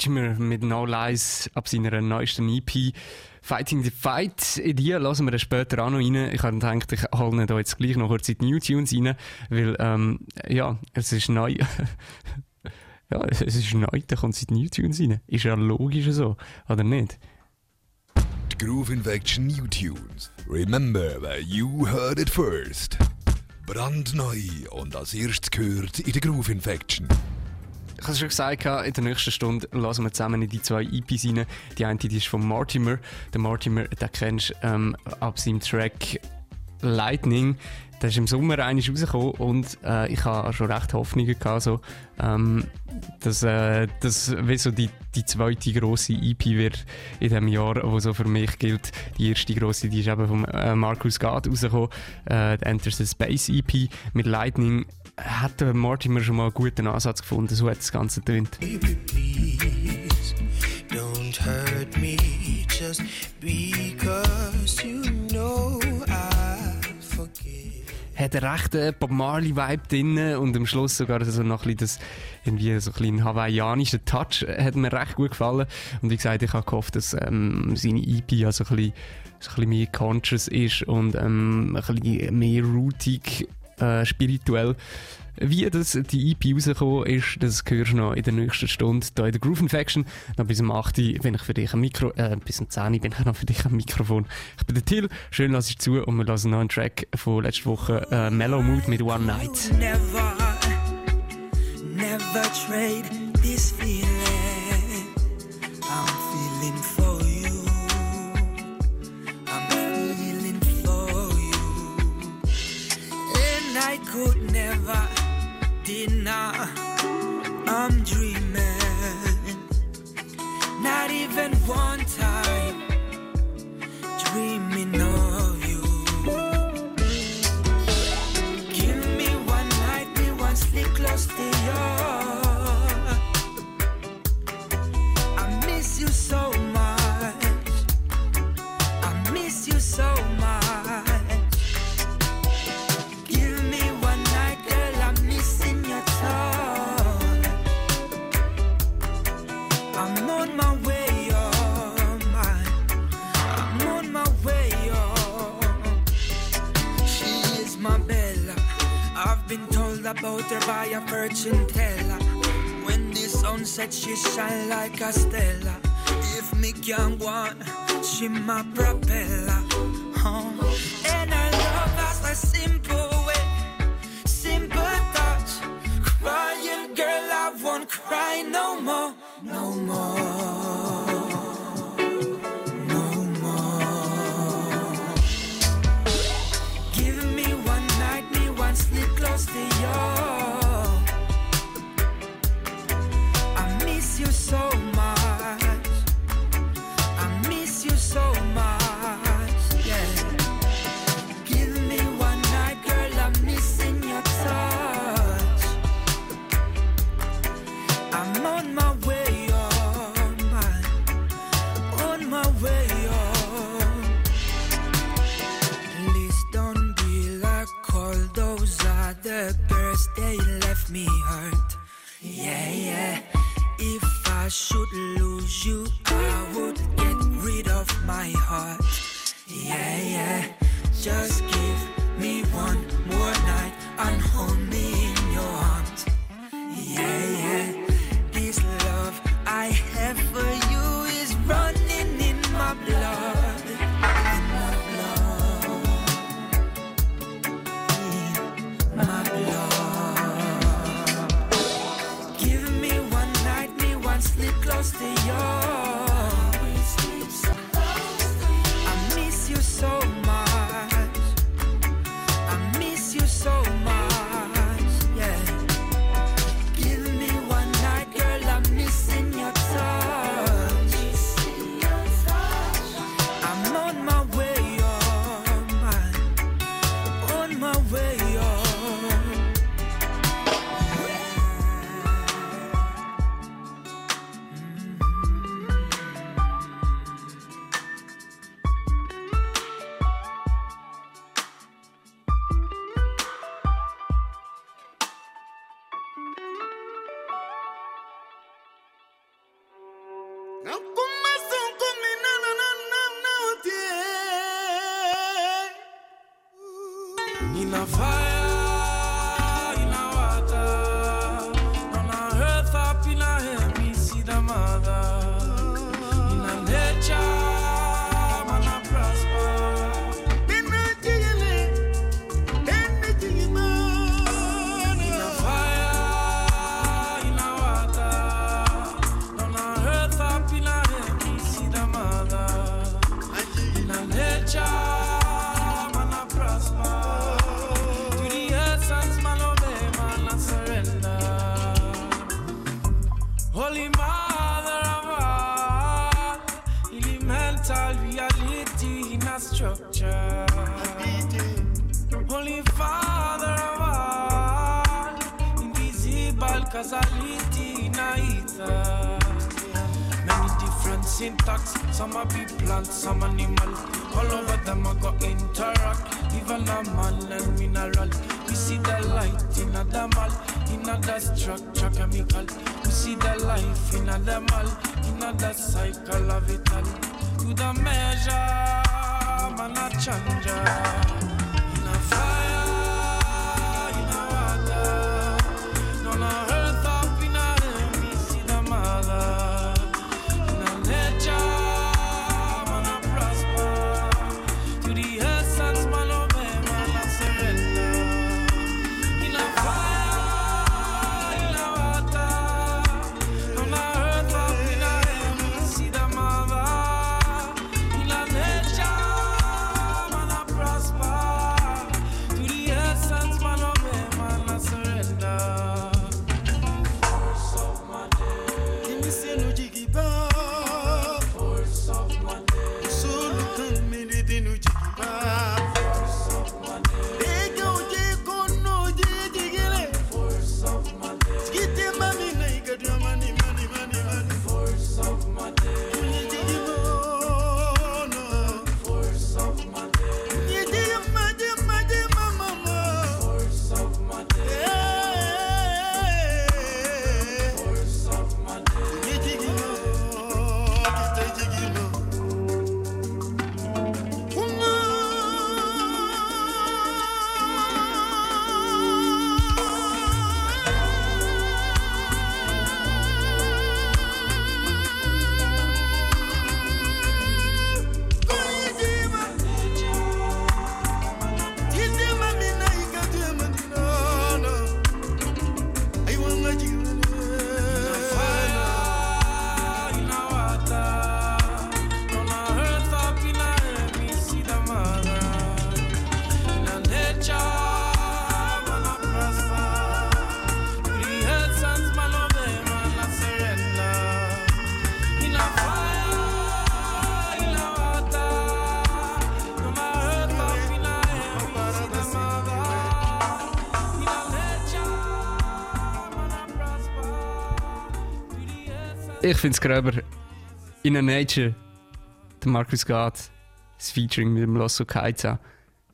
Mortimer mit No Lies ab seiner neuesten EP. Fighting the Fight. In die lassen wir später auch noch rein. Ich habe gedacht, ich hole da jetzt gleich noch kurz in die New Tunes rein, weil, ähm, ja, es ist neu. ja, es ist neu, da kommt es in die New Tunes rein. Ist ja logisch so, oder nicht? Die Groove Infection New Tunes. Remember where you heard it first. Brandneu und als erstes gehört in der Groove Infection. Ich habe schon gesagt, in der nächsten Stunde lassen wir zusammen in die zwei EPs rein. Die eine die ist von Mortimer. Der Mortimer, den kennst du ähm, ab seinem Track Lightning. Der ist im Sommer eigentlich rausgekommen und äh, ich habe schon recht Hoffnungen gehabt, so, ähm, dass äh, das wie so die, die zweite grosse EP wird in diesem Jahr, wo so für mich gilt. Die erste grosse, die ist eben von äh, Marcus Gad rausgekommen, äh, Enter the Space EP mit Lightning. Hat der Mortimer schon mal einen guten Ansatz gefunden, so hat das Ganze tönt. Baby, please don't hurt me just because you know I forgive. hat einen rechten Bob Marley-Vibe drin und am Schluss sogar so noch ein bisschen das, irgendwie so ein hawaiianischen Touch hat mir recht gut gefallen. Und wie gesagt, ich habe gehofft, dass ähm, seine EP also ein bisschen, so ein bisschen mehr conscious ist und ähm, ein bisschen mehr rootig, äh, spirituell. Wie das die EP rausgekommen ist, das hörst du noch in der nächsten Stunde hier in der Groove Infection. Dann bis um 8 Uhr bin ich für dich am Mikro, äh, bis um 10 Uhr bin ich noch für dich am Mikrofon. Ich bin der Till, schön lass ich zu und wir lassen noch einen Track von letzter Woche, äh, Mellow Mood mit One Night. Never, never trade this feeling. I could never deny. I'm dreaming. Not even one time. Dreaming of you. Give me one night, one sleep close to you. About her by a fortune teller. When the sun sets, she shine like a stella. If me can go on, she my propeller. Oh. And her love has a simple way, simple touch. Crying girl, I won't cry no more, no more. Ich finde es gröber. In a Nature, der Markus Gart, das Featuring mit dem Losso Kaiza,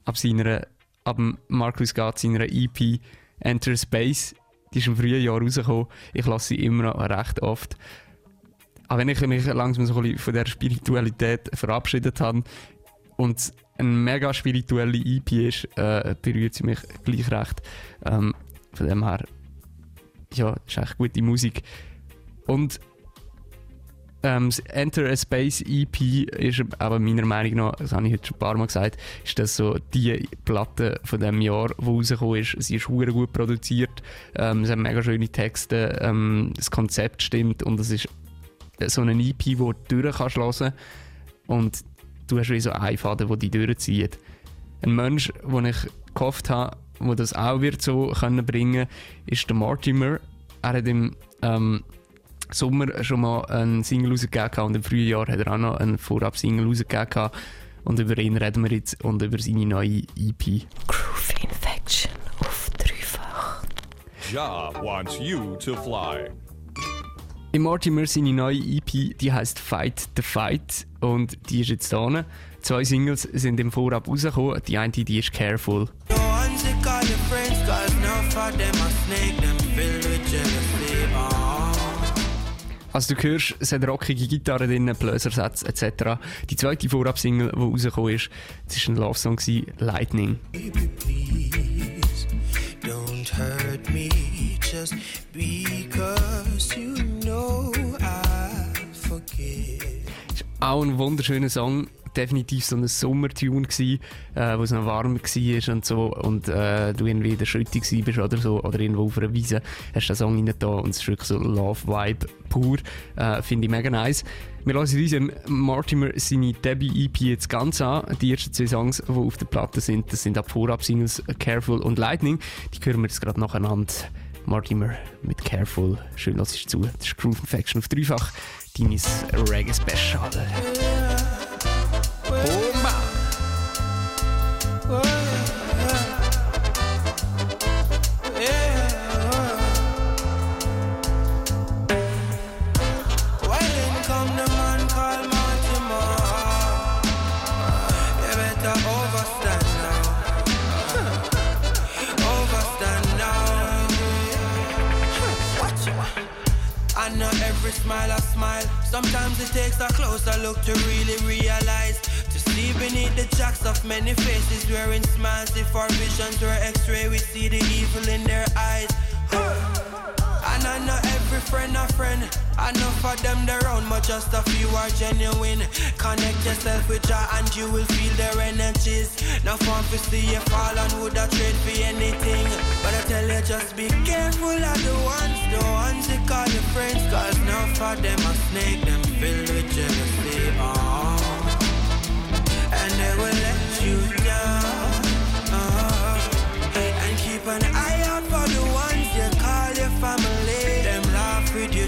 ab, seiner, ab Markus Gart seiner EP Enter Space, die ist im frühen Jahr rausgekommen. Ich lasse sie immer noch recht oft. Aber wenn ich mich langsam so ein von der Spiritualität verabschiedet habe und eine mega spirituelle EP ist, äh, berührt sie mich gleich recht. Ähm, von dem her, ja, ist echt gute Musik. Und ähm, das Enter a Space EP ist aber meiner Meinung nach, das habe ich heute schon ein paar Mal gesagt, ist das so die Platte von dem Jahr, die rausgekommen ist. Sie ist sehr gut produziert, ähm, es hat mega schöne Texte, ähm, das Konzept stimmt und es ist so eine EP, die du durch kannst und du hast wie so einen Faden, der dich durchzieht. Ein Mensch, den ich gehofft habe, der das auch wird so können bringen ist der Mortimer. Er hat im ähm, Sommer schon mal einen Single rausgegeben und im Frühjahr hat er auch noch einen Vorab-Single rausgegeben. Und über ihn reden wir jetzt und über seine neue EP. Groove Infection auf dreifach. Ja wants you to fly. Im Mortimer seine neue EP, die heißt Fight the Fight und die ist jetzt da. Zwei Singles sind im Vorab rausgekommen. Die eine, die ist Careful. Yo, Also du hörst, es hat rockige Gitarre drin, Bläsersätze etc. Die zweite Vorab-Single, die rausgekommen ist, das war ein Love-Song, Lightning. Please don't hurt me just because you know I forgive. Ist auch ein wunderschöner Song. Definitiv so ein Sommertune gsi, äh, wo es noch warm war und so und äh, du irgendwie in der Schütte bist oder so oder irgendwo auf einer Wiese, hast den Song rein da und es ist wirklich so Love Vibe pur. Äh, Finde ich mega nice. Wir hören uns im Mortimer seine Debbie EP jetzt ganz an. Die ersten zwei Songs, die auf der Platte sind, das sind ab Vorab-Singles Careful und Lightning. Die hören wir jetzt gerade nacheinander. Mortimer mit Careful. Schön, dass ich zu. Das ist Groove Infection auf dreifach. Deines Reggae Special. Sometimes it takes a closer look to really realize. To see beneath the jacks of many faces wearing smiles. If our visions were x-ray, we see the evil in their eyes. And I know every friend a friend. I know for them own, but just a few are genuine. Connect yourself with Jah and you will feel their energies. Now fun to see you fall and would have trade for anything. But I tell you, just be careful of the ones, the ones you call your friends. Cause now for them a snake, them filled with jealousy. Oh. And they will let you down. Oh. And keep an eye out for the ones you call your family. Them laugh with you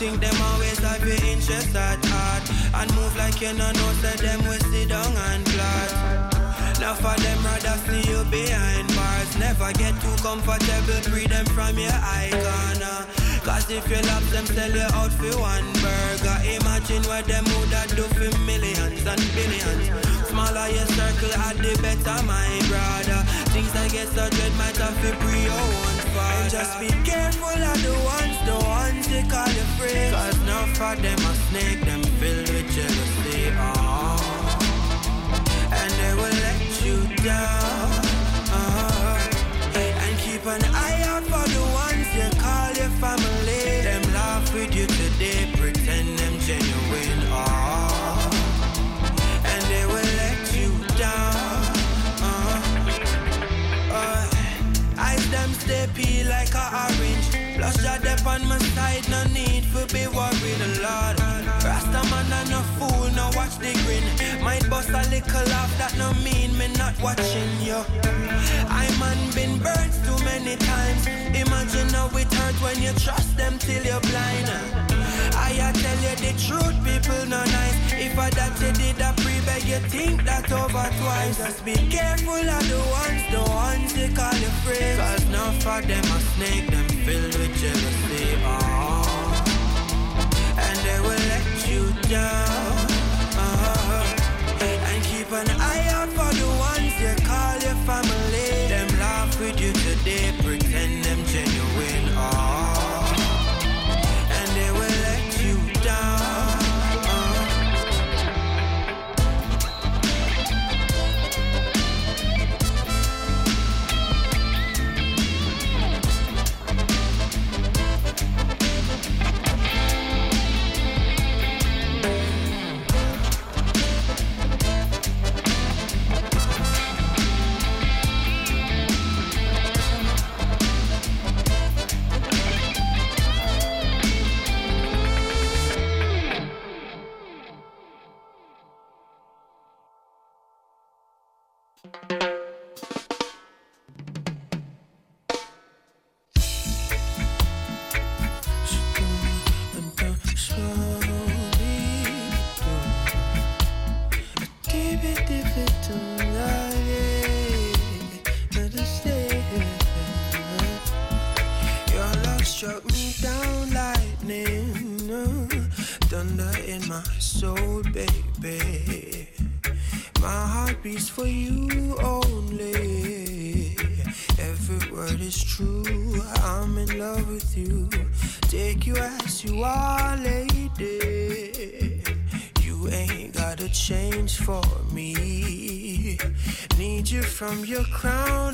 Nothing them always have your interest at heart. And move like you no know, so them will sit down and plot. Now for them rather see you behind bars Never get too comfortable, free them from your icon uh. Cause if you love them, sell you out for one burger Imagine what them would have do for millions and billions Smaller your circle, at the better, my brother Things that get so dread might have to pre your own father Just be careful of the ones, the ones they call you friends Cause now for them a snake, them filled with jealousy oh and they will let you down. Dep on my side, no need for be worried a lot. Rasta man and no fool, no watch the grin. Might bust a little laugh, that no mean me not watching you. I man been burnt too many times. Imagine how it hurt when you trust them till you're blind. I tell you the truth, people no nice. If I that you did a pre beg, you think that over twice. Just be careful of the ones, the ones they call you friends. Cause none for them a snake, them filled with jealousy. Oh. And they will let you down. from your crown.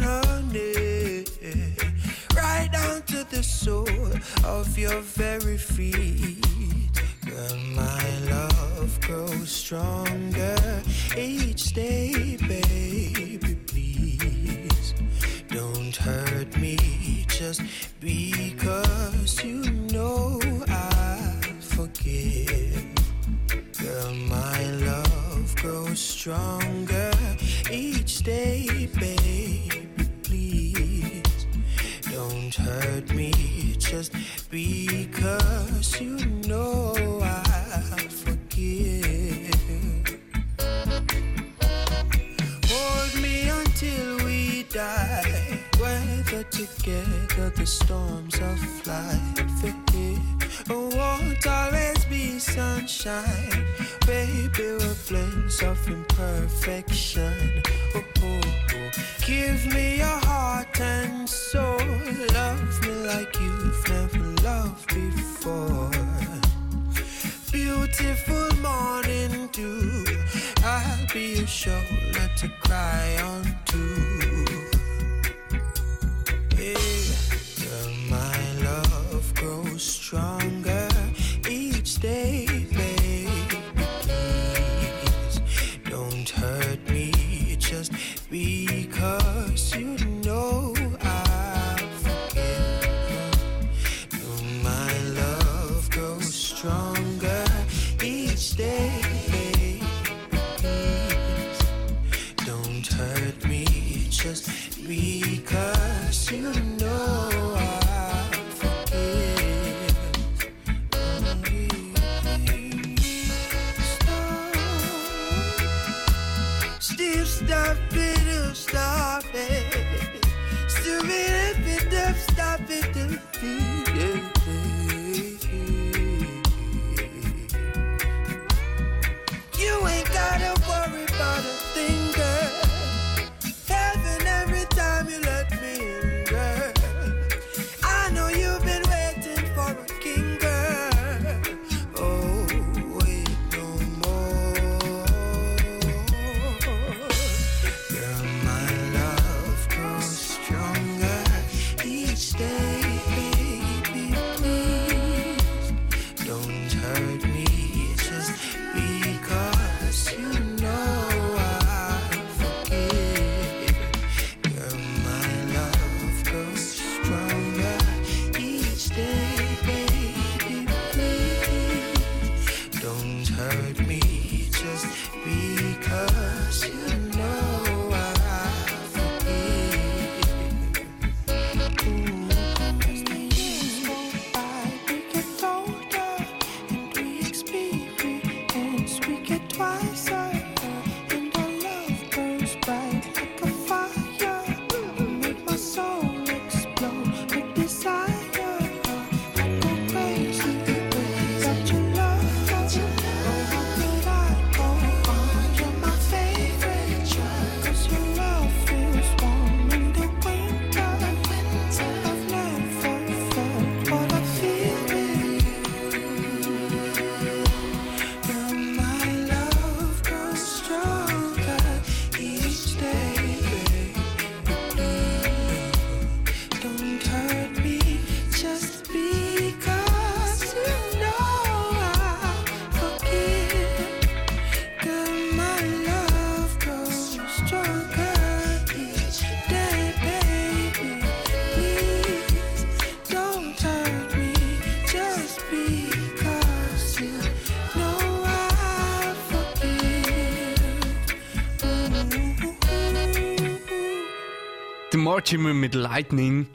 Judgment mit Lightning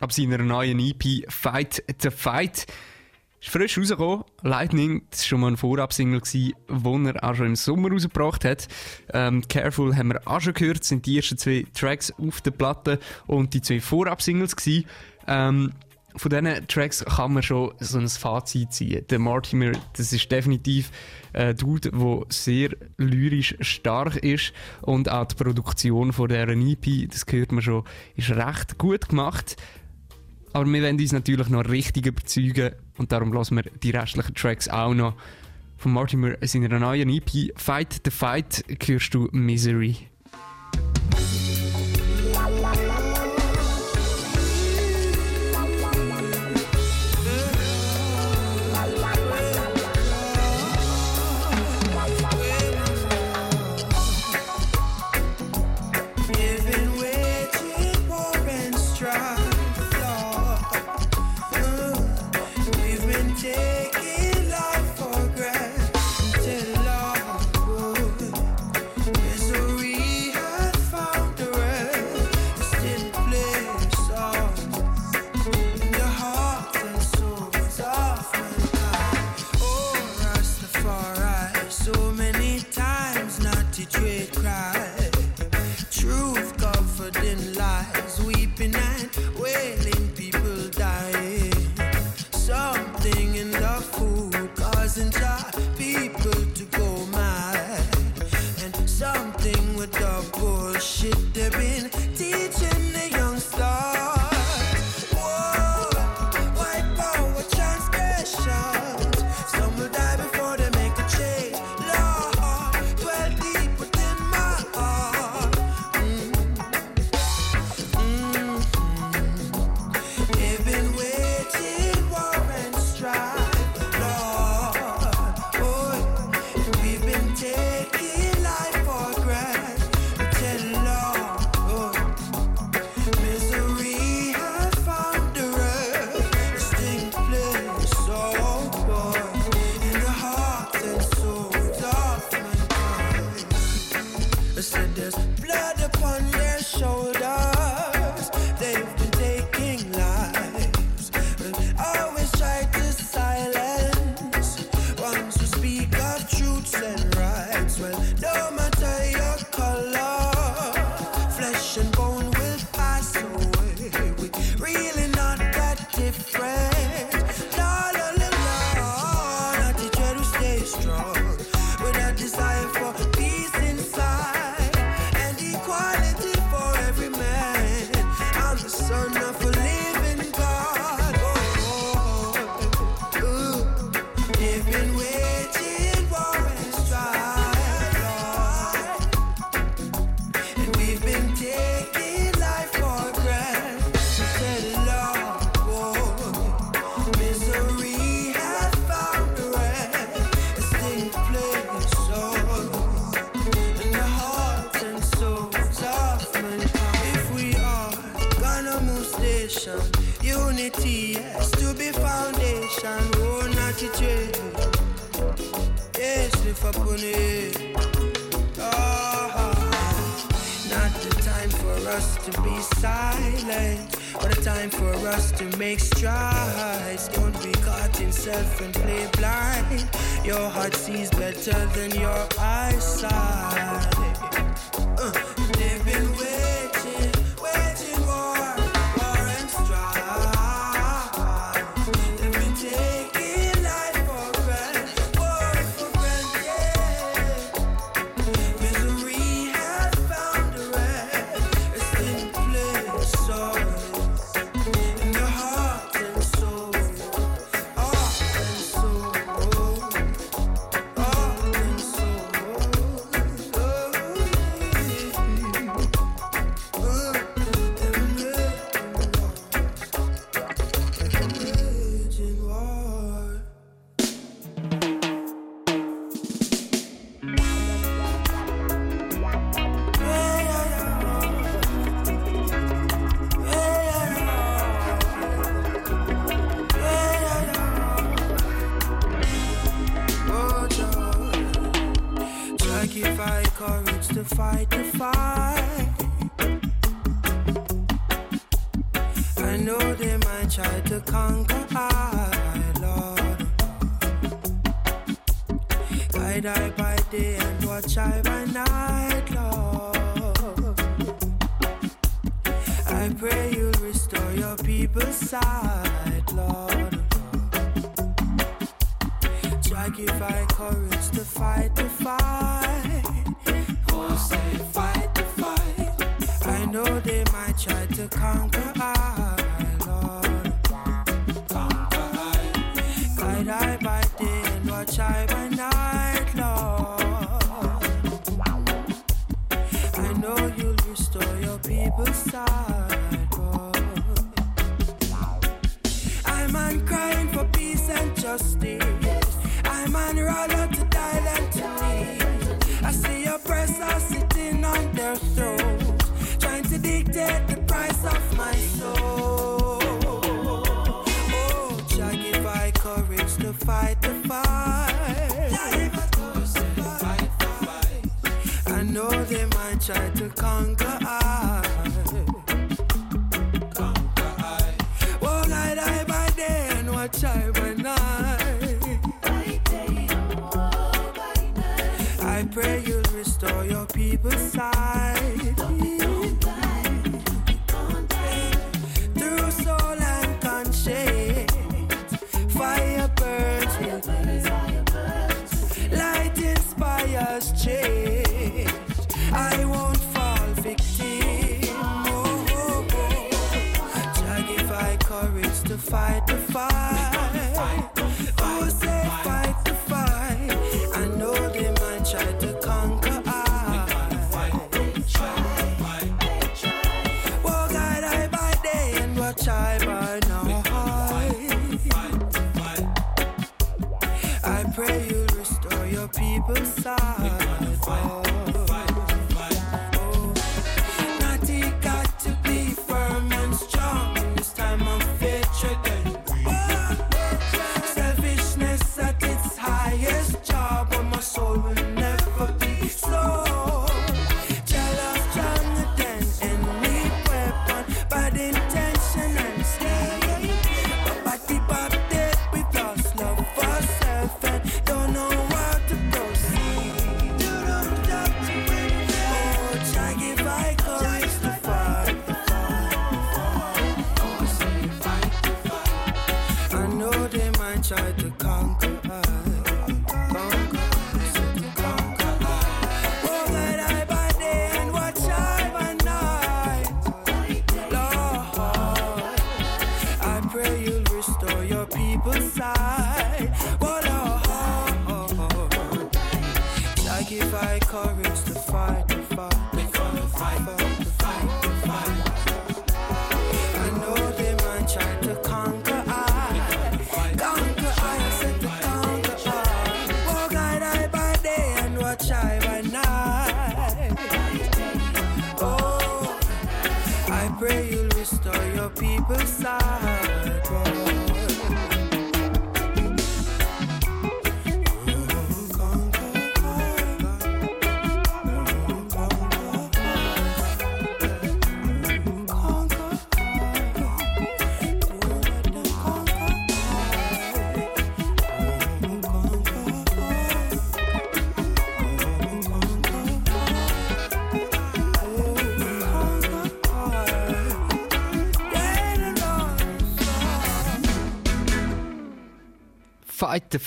ab seiner neuen EP Fight the Fight. Ist frisch rausgekommen. Lightning, das war schon mal ein Vorabsingle, den er auch schon im Sommer rausgebracht hat. Ähm, Careful haben wir auch schon gehört, das sind die ersten zwei Tracks auf der Platte und die zwei Vorabsingles. Ähm, von diesen Tracks kann man schon so ein Fazit ziehen. Der Mortimer, das ist definitiv ein Dude, der sehr lyrisch stark ist und auch die Produktion von dieser EP, das hört man schon, ist recht gut gemacht. Aber wir wollen uns natürlich noch richtig überzeugen und darum lassen wir die restlichen Tracks auch noch. Von Mortimer in seiner neuen EP «Fight the Fight» hörst du «Misery».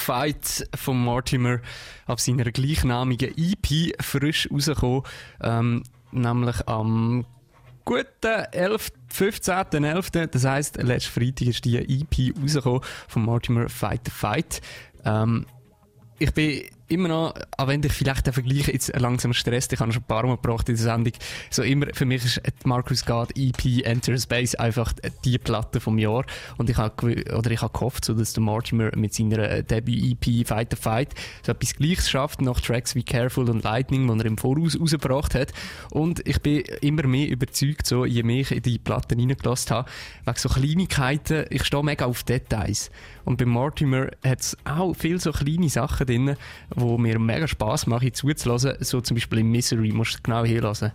Fight von Mortimer auf seiner gleichnamigen EP frisch rausgekommen. Ähm, nämlich am guten 11. 15.11. Das heisst, letzten Freitag ist die EP rausgekommen von Mortimer Fight the Fight. Ähm, ich bin immer noch, auch wenn ich vielleicht den Vergleich jetzt langsam stresst, ich habe schon ein paar Mal gebracht in der Sendung, so immer, für mich ist die Marcus God EP Enter Space einfach die Platte vom Jahr. Und ich habe, oder ich habe gehofft, so, dass der Mortimer mit seiner äh, Debüt-EP Fight the Fight so etwas Gleiches schafft nach Tracks wie Careful und Lightning, die er im Voraus rausgebracht hat. Und ich bin immer mehr überzeugt, so, je mehr ich in die Platten reingelassen habe, wegen so Kleinigkeiten, ich stehe mega auf Details. Und bei Mortimer hat es auch viel so kleine Sachen drin, wo mir mega Spass machen zuzulassen. So zum Beispiel in Misery, musst du genau hinlassen.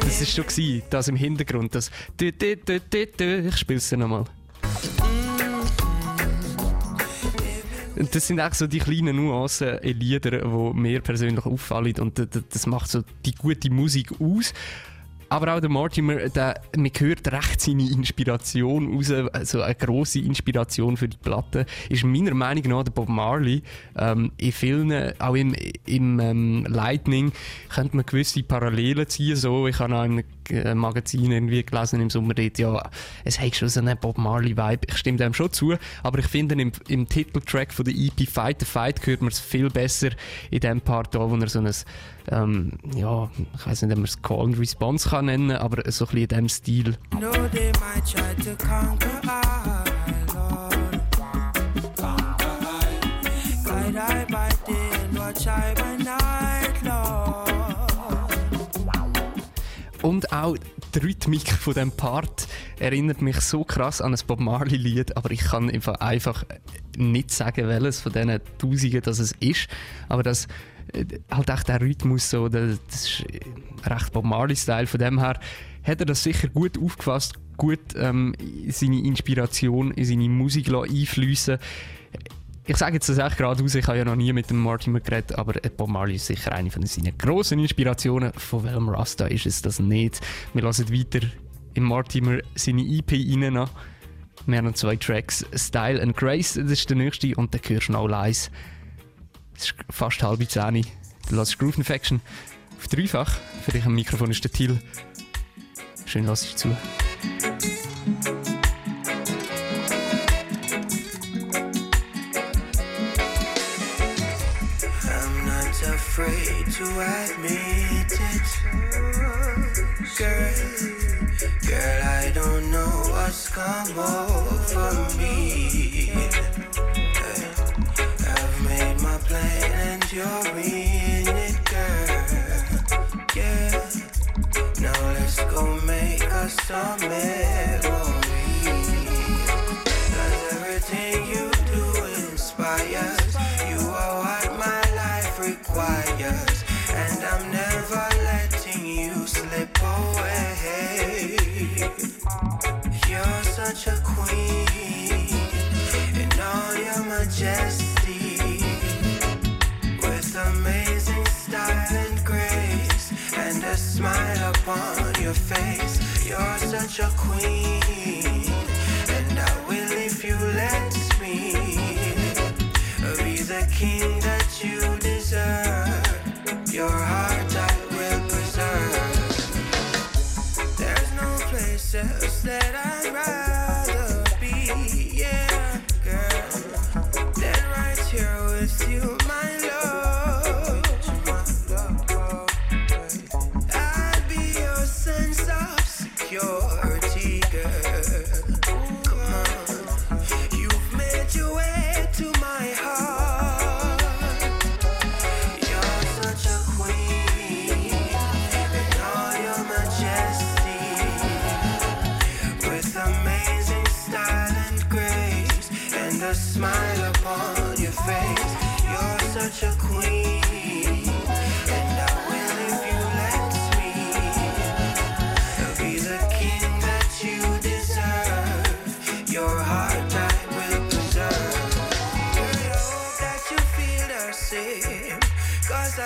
Das ist schon gewesen, das im Hintergrund, das ich spiel's dir nochmal. Und das sind auch so die kleinen Nuancen in Liedern, die mir persönlich auffallen und das macht so die gute Musik aus. Aber auch der Mortimer, der, man hört recht seine Inspiration raus, also eine grosse Inspiration für die Platte, ist meiner Meinung nach der Bob Marley. Ähm, in vielen, auch im, im ähm, Lightning, könnte man gewisse Parallelen ziehen. So, ich habe auch im äh, Magazin irgendwie gelesen im Sommer dort, ja, es hat schon so einen Bob Marley-Vibe. Ich stimme dem schon zu, aber ich finde im, im Titeltrack von der EP Fight the Fight hört man es viel besser in dem Part wo er so ein ähm, ja, ich weiß nicht, ob man es Call and Response kann nennen, aber so ein bisschen in dem Stil. Und auch die Rhythmik von dem Part erinnert mich so krass an ein Bob Marley Lied, aber ich kann einfach, nicht sagen, welches von diesen Tausenden das es ist. Aber das halt auch der Rhythmus so, das, ist recht Bob Marley Style. Von dem her hat er das sicher gut aufgefasst, gut ähm, seine Inspiration in seine Musik einfließen. Ich sage jetzt das echt gerade aus, ich habe ja noch nie mit dem Mortimer geredet, aber Bob Marley ist sicher eine von seinen grossen Inspirationen. Von welchem Rasta ist es das nicht? Wir lassen weiter im Mortimer seine EP rein. noch. Wir haben noch zwei Tracks, Style and Grace, das ist der nächste, und du noch leise. Es ist fast halb zehn. Du lässt Groove Infection auf dreifach. Für dich am Mikrofon ist der Till. Schön, lass ich zu. Afraid to admit it. Girl, girl, I don't know what's come over me. Plan and you're in it, girl. Yeah. Now let's go make us some memories. Cause everything you do inspires. You are what my life requires. And I'm never letting you slip away. You're such a queen in all your majesty. Upon your face. You're such a queen. And I will if you let me be the king that you deserve. Your heart I will preserve. There's no place else that I'd rather be, yeah, girl, than right here with you,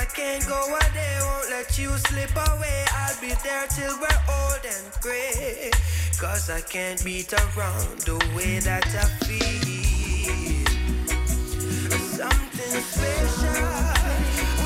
I can't go a day, won't let you slip away. I'll be there till we're old and gray. Cause I can't beat around the way that I feel. Something special.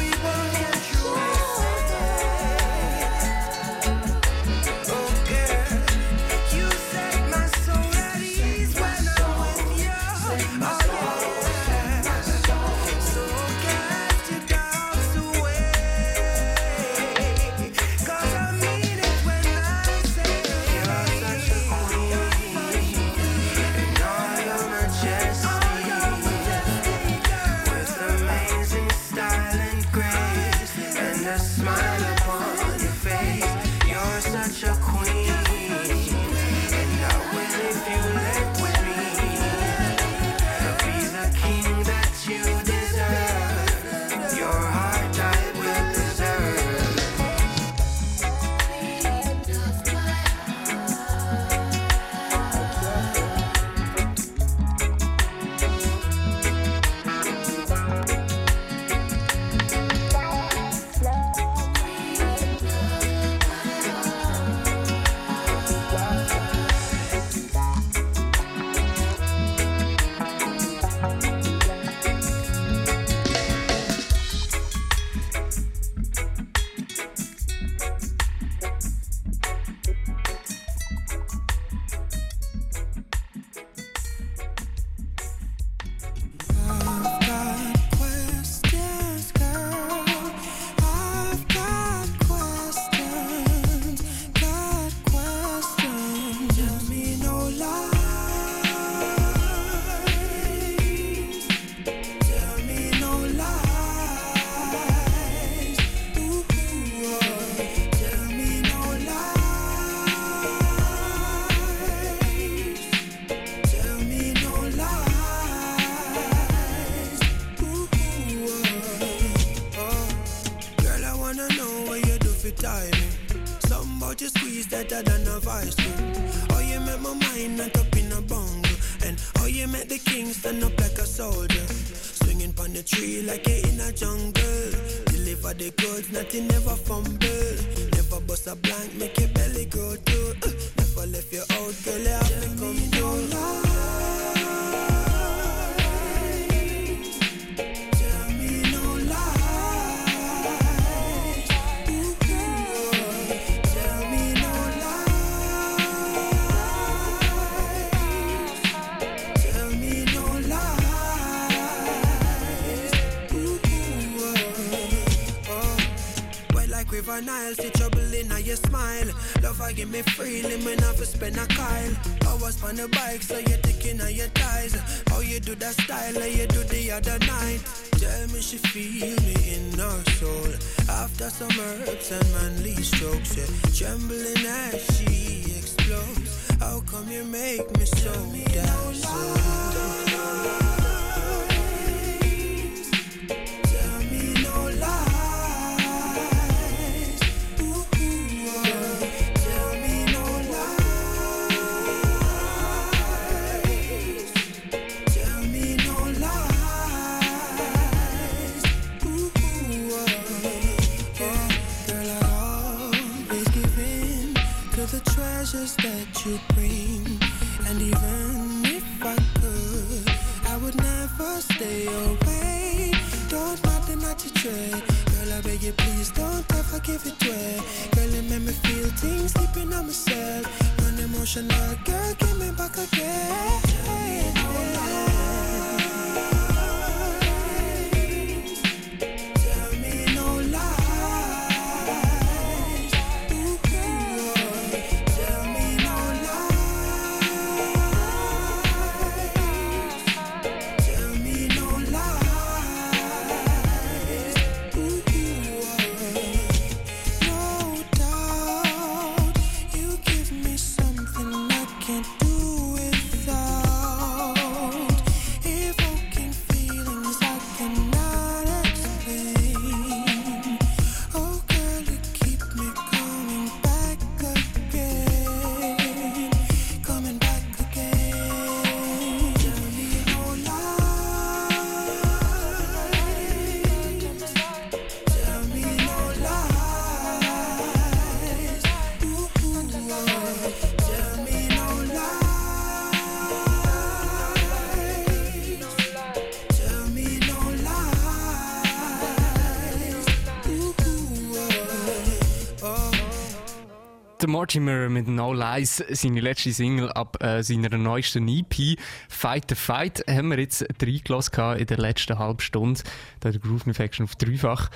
Mortimer mit No Lies, seine letzte Single ab äh, seiner neuesten EP, Fight the Fight, haben wir jetzt reingelassen in der letzten halben Stunde. Da der Groove Infection auf dreifach.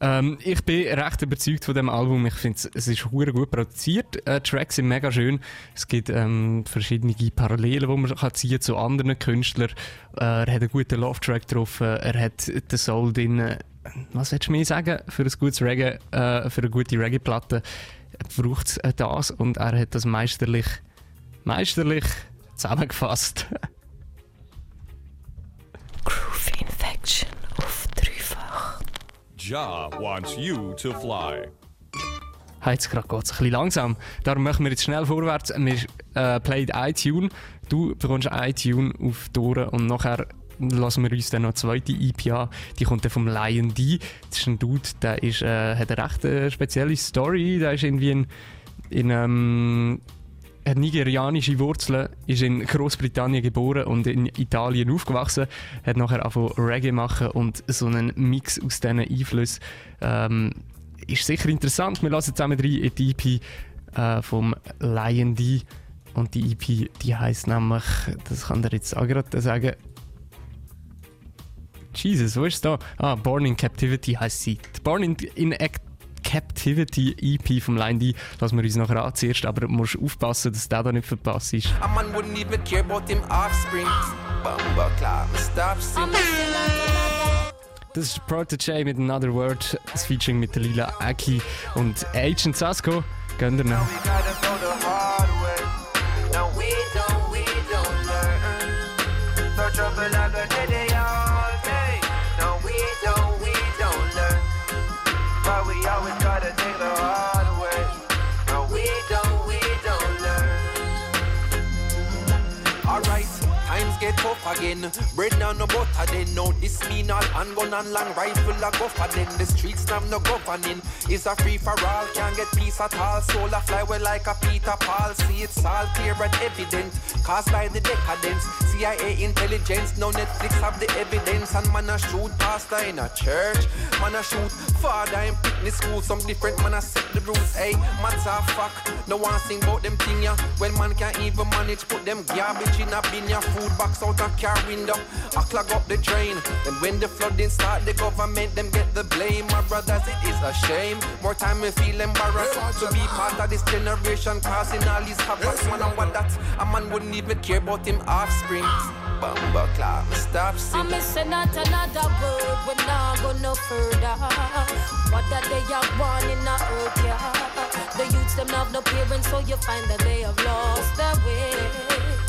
Ähm, ich bin recht überzeugt von dem Album. Ich finde, es ist hure gut produziert. Äh, die Tracks sind mega schön. Es gibt ähm, verschiedene Parallelen, die man kann ziehen zu anderen Künstlern. Äh, er hat einen guten Love-Track drauf. äh, Er hat den Soul drin. Was willst du mir sagen? Für ein gutes Reggae, äh, für eine gute Reggae-Platte braucht es äh, das und er hat das meisterlich, meisterlich zusammengefasst. Groove Infection auf dreifach. Ja wants you to fly. Hey, Jetzt gerade geht es ein bisschen langsam. Darum machen wir jetzt schnell vorwärts. Wir äh, played iTunes. Du bekommst iTunes auf die Ohren und nachher lassen wir uns dann noch eine zweite EP an. Die kommt dann vom Lion D. Das ist ein Dude, der ist, äh, hat eine recht äh, spezielle Story. Der ist irgendwie in, in ähm, hat nigerianische Wurzeln, ist in Großbritannien geboren und in Italien aufgewachsen, hat nachher angefangen Reggae machen und so einen Mix aus diesen Einflüssen ähm, ist sicher interessant. Wir lassen zusammen rein in die EP äh, vom Lion D und die EP, die heißt nämlich, das kann der jetzt auch gerade sagen, Jesus, wo ist da? Ah, Born in Captivity heißt sie. Die Born in, in Ac- Captivity EP vom Line D lassen wir uns nachher an zuerst, aber du musst aufpassen, dass der da nicht verpasst ist. A man wouldn't even care about him offspring. Bumba clap, stop singing. Das ist Protege mit Another Word, das Featuring mit der Lila Aki und Agent Sasko. Gönnt ihr noch. Tough again. Bread now no butter then. No, this mean all handgun and long rifle a go for then. The streets now no governing. It's a free for all, can't get peace at all. Soul a fly well like a Peter Paul. See it's all clear and evident. Caused by the decadence. CIA intelligence, no Netflix have the evidence. And man a shoot pastor in a church. Man a shoot father in picnic school. Some different man a set the rules. Hey, man's a fuck. No one sing about them thing ya. Well man can't even manage put them garbage in a bin ya. Food box out a car window. I clog up the drain. Then when the flooding start, the government them get the blame. My brothers, it is a shame. More time we feel embarrassed to be part of this generation causing all these havoc. Man, and what that a man wouldn't even care about him offspring. Bumba clap, stop I'm singing. missing not another word, we not go no further. What that they are born in a earth, yeah. The youths them have no parents, so you find that they have lost their way.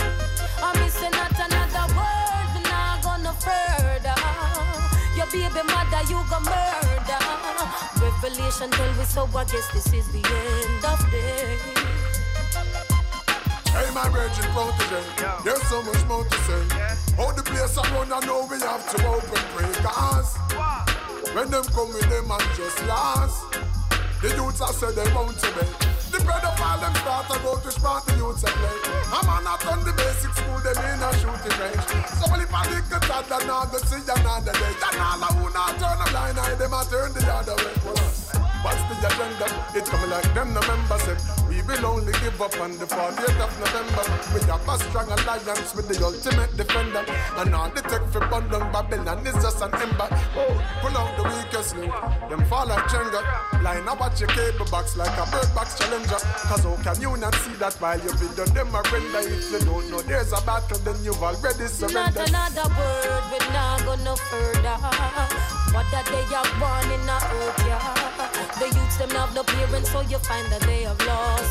Revelation tell we so, I guess this is the end of day. Hey, my virgin protege, there's so much more to say. How the place I run, I know we have to open pray. Cause when them come with them and just last, the youths I say they want to be. The pedophile them start to go to spot the youths I play. A man not on the basic school, them in a shooting range. So when if I lick the tad, then I go see another day. Then all I who not turn a blind eye, them I turn the other way. Well, What's the agenda? It's coming like them no member said We will only give up on the 40th of November. We have a strong alliance with the ultimate defender. And all the tech for bundle Babylon is just an ember. Oh, pull out the weakest link. Them fall like Jenga. Line up at your cable box like a bird box challenger. Cause how can you not see that while you've been done them a render If you don't know there's a battle then you've already surrendered. Not another word, we not go no further. What that they are born in a earth, yeah. The youths them have no parents, so you find that they have lost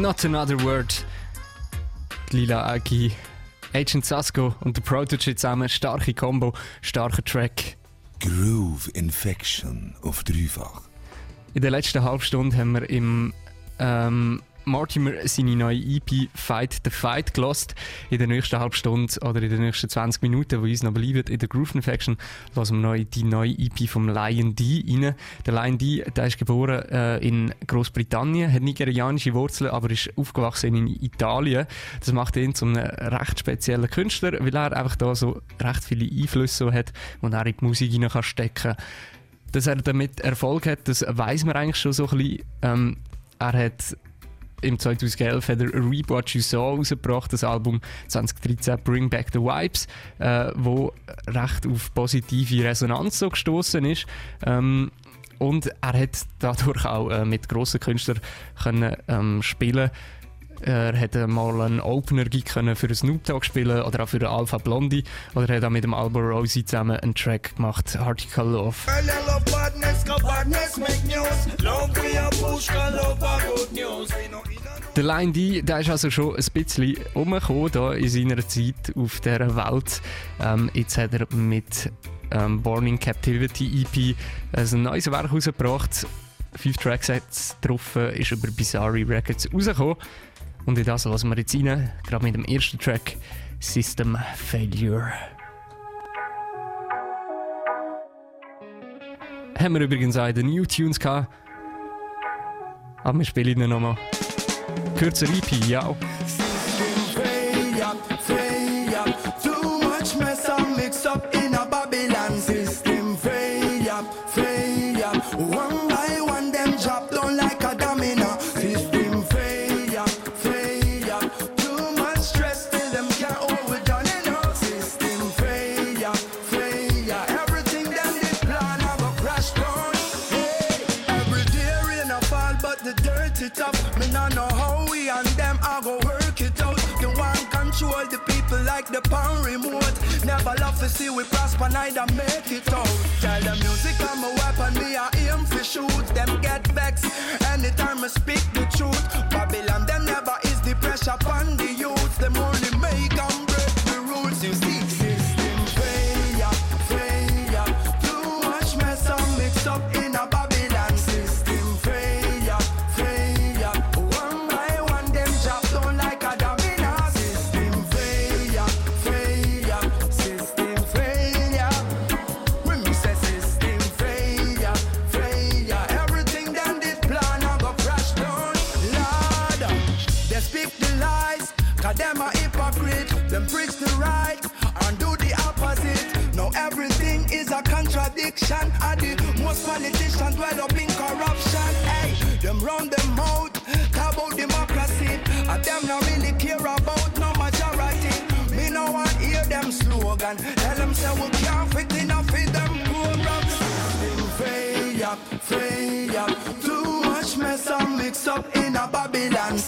Not Another Word. Lila Aki, Agent Sasko und der Protege zusammen. Starke Combo, starker Track. Groove Infection auf dreifach. In der letzten Halbstunde haben wir im ähm, Mortimer seine neue EP Fight the Fight gelost. In der nächsten Halbstunde oder in den nächsten 20 Minuten, die uns noch bleiben, in der Groove Infection, lassen wir die neue EP vom Lion D rein. Der Lion D, der ist geboren äh, in Großbritannien, hat nigerianische Wurzeln, aber ist aufgewachsen in Italien. Das macht ihn zu einem recht speziellen Künstler, weil er einfach da so recht viele Einflüsse hat und er in die Musik hinein kann stecken dass er damit Erfolg hat, das weiß man eigentlich schon so ein bisschen. Ähm, er hat im 2011 hat er Reap What You Saw rausgebracht, das Album 2013 Bring Back the Vibes, äh, wo recht auf positive Resonanz so gestoßen ist. Ähm, und er hat dadurch auch äh, mit grossen Künstlern können, ähm, spielen er hat mal einen Opener-Gig können für Snoop Dogg spielen oder auch für den Alpha Blondie oder er hat auch mit dem Albo Rosie zusammen einen Track gemacht, Article Love. Der Line D, der ist also schon ein bisschen umgekommen da in seiner Zeit auf dieser Welt. Ähm, jetzt hat er mit ähm, Born in Captivity EP ein neues Werk rausgebracht. Fünf Tracksets drauf, ist über Bizarre Records rausgekommen. Und in das lassen wir jetzt rein, gerade mit dem ersten Track System Failure. Haben wir übrigens auch in den New Tunes gehabt. Aber wir spielen ihn nochmal. Kürzer EP, ja. The power remote. Never love to see we prosper, neither make it out. Tell the music I'm a weapon, me I aim for shoot. Them get vexed anytime I speak the truth. Babylon, them never is the pressure upon the politicians dwell up in corruption. Hey, them run them out, talk about democracy. And them not really care about no majority. Me no want hear them slogan. Tell them say we can't fit enough in them programs. System failure, failure. Too much mess and mix up in a Babylon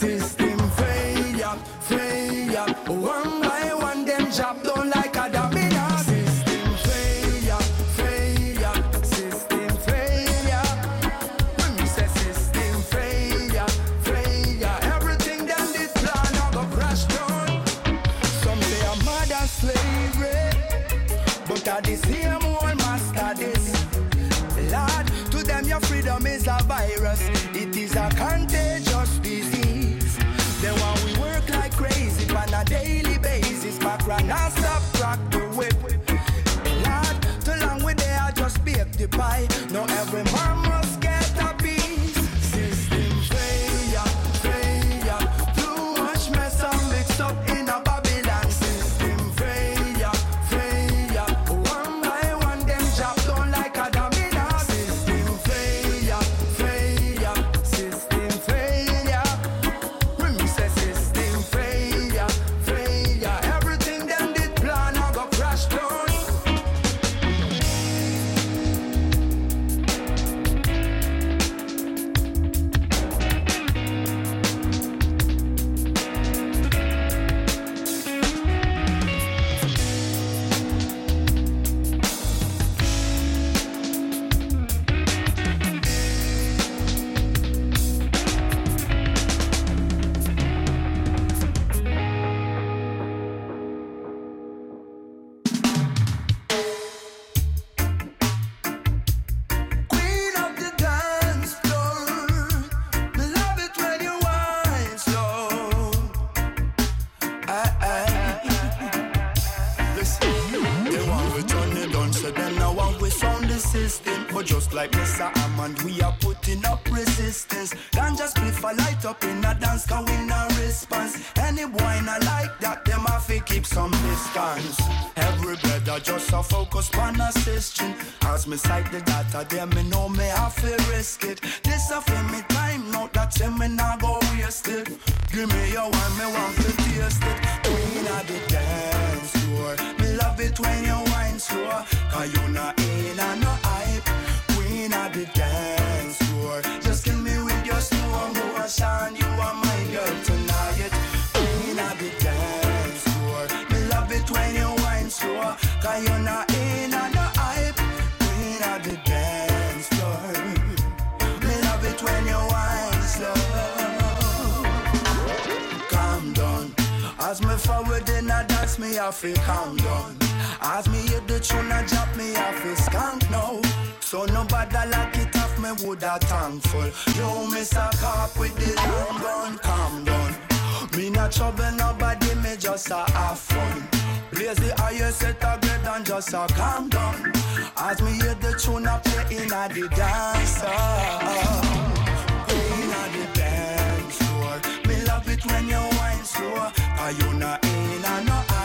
assisting. As me cite the data, them me know me have to risk it. This a for me time, note that say me not go waste it. Give me your one, me want to taste it. Queen of the dance floor, me love it when you wine slow. Cause you not in and no hype. Queen of the dance floor, just kill me with your slow motion. You are my girl tonight. Queen of the dance floor, me love it when you wine slow. Cause you not in a me have to calm down. As me hit the tune and drop, me have to skank now. So nobody like it off, me woulda thankful. Yo, a Cop with the long gun, calm down. Me not trouble nobody, me just a have fun. Blaze the highest set a grade and just a calm down. As me hear the tune a play in a the dance Queen of the dance floor. Me love it when you wine slow. Cause you not in and no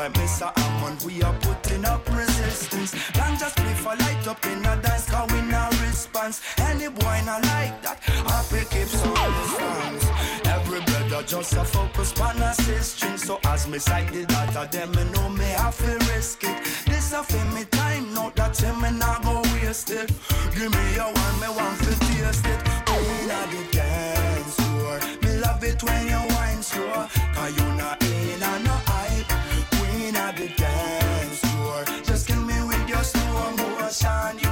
like Mr. Hammond, we are putting up resistance. Don't just play for light up in a dance, cause we no response. Any boy not like that, happy keeps on distance. Every brother just a focus on assisting. So as me sight the data, them me know me have to risk it. This a for me time, note that him me not go waste it. Give me your one, me want to taste it. Of the dance floor, me love it when you wine slow. Cause you not shine you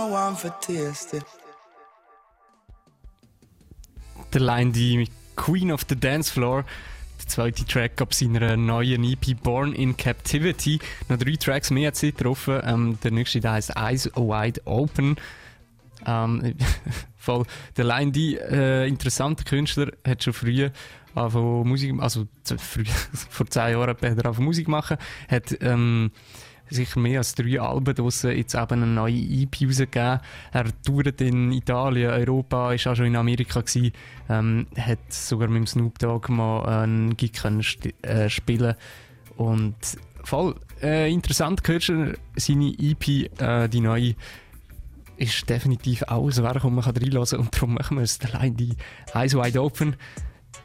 I want for taste it. Der Line die Queen of the Dance Floor. Der zweite Track ab seiner neuen EP Born in Captivity. Noch drei Tracks mehr hat sie getroffen. Ähm, der nächste da heißt Eyes Wide Open. Ähm, voll. Der Line die äh, interessante Künstler hat schon früh angefangen Musik, also früh, vor zehn Jahren hat er angefangen Musik machen, hat ähm, sicher mehr als drei Alben draussen, jetzt eben eine neue EP rausgegeben. Er tourt in Italien, Europa, ist auch schon in Amerika gewesen, ähm, hat sogar mit dem Snoop Dogg mal einen Gig können äh, spielen und voll äh, interessant Künstler, seine EP, äh, die neue ist definitiv auch ein Werk, das man kann. Und darum machen wir es allein die Eyes Wide Open.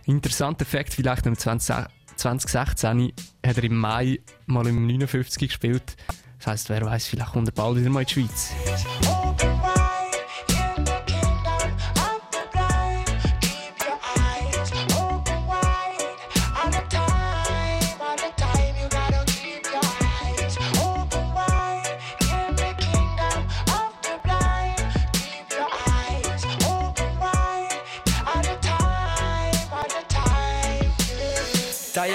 Interessanter Fakt, vielleicht im 20, 2016 hat er im Mai mal im 59 gespielt. Das heisst, wer weiß, vielleicht kommt er bald wieder mal in die Schweiz.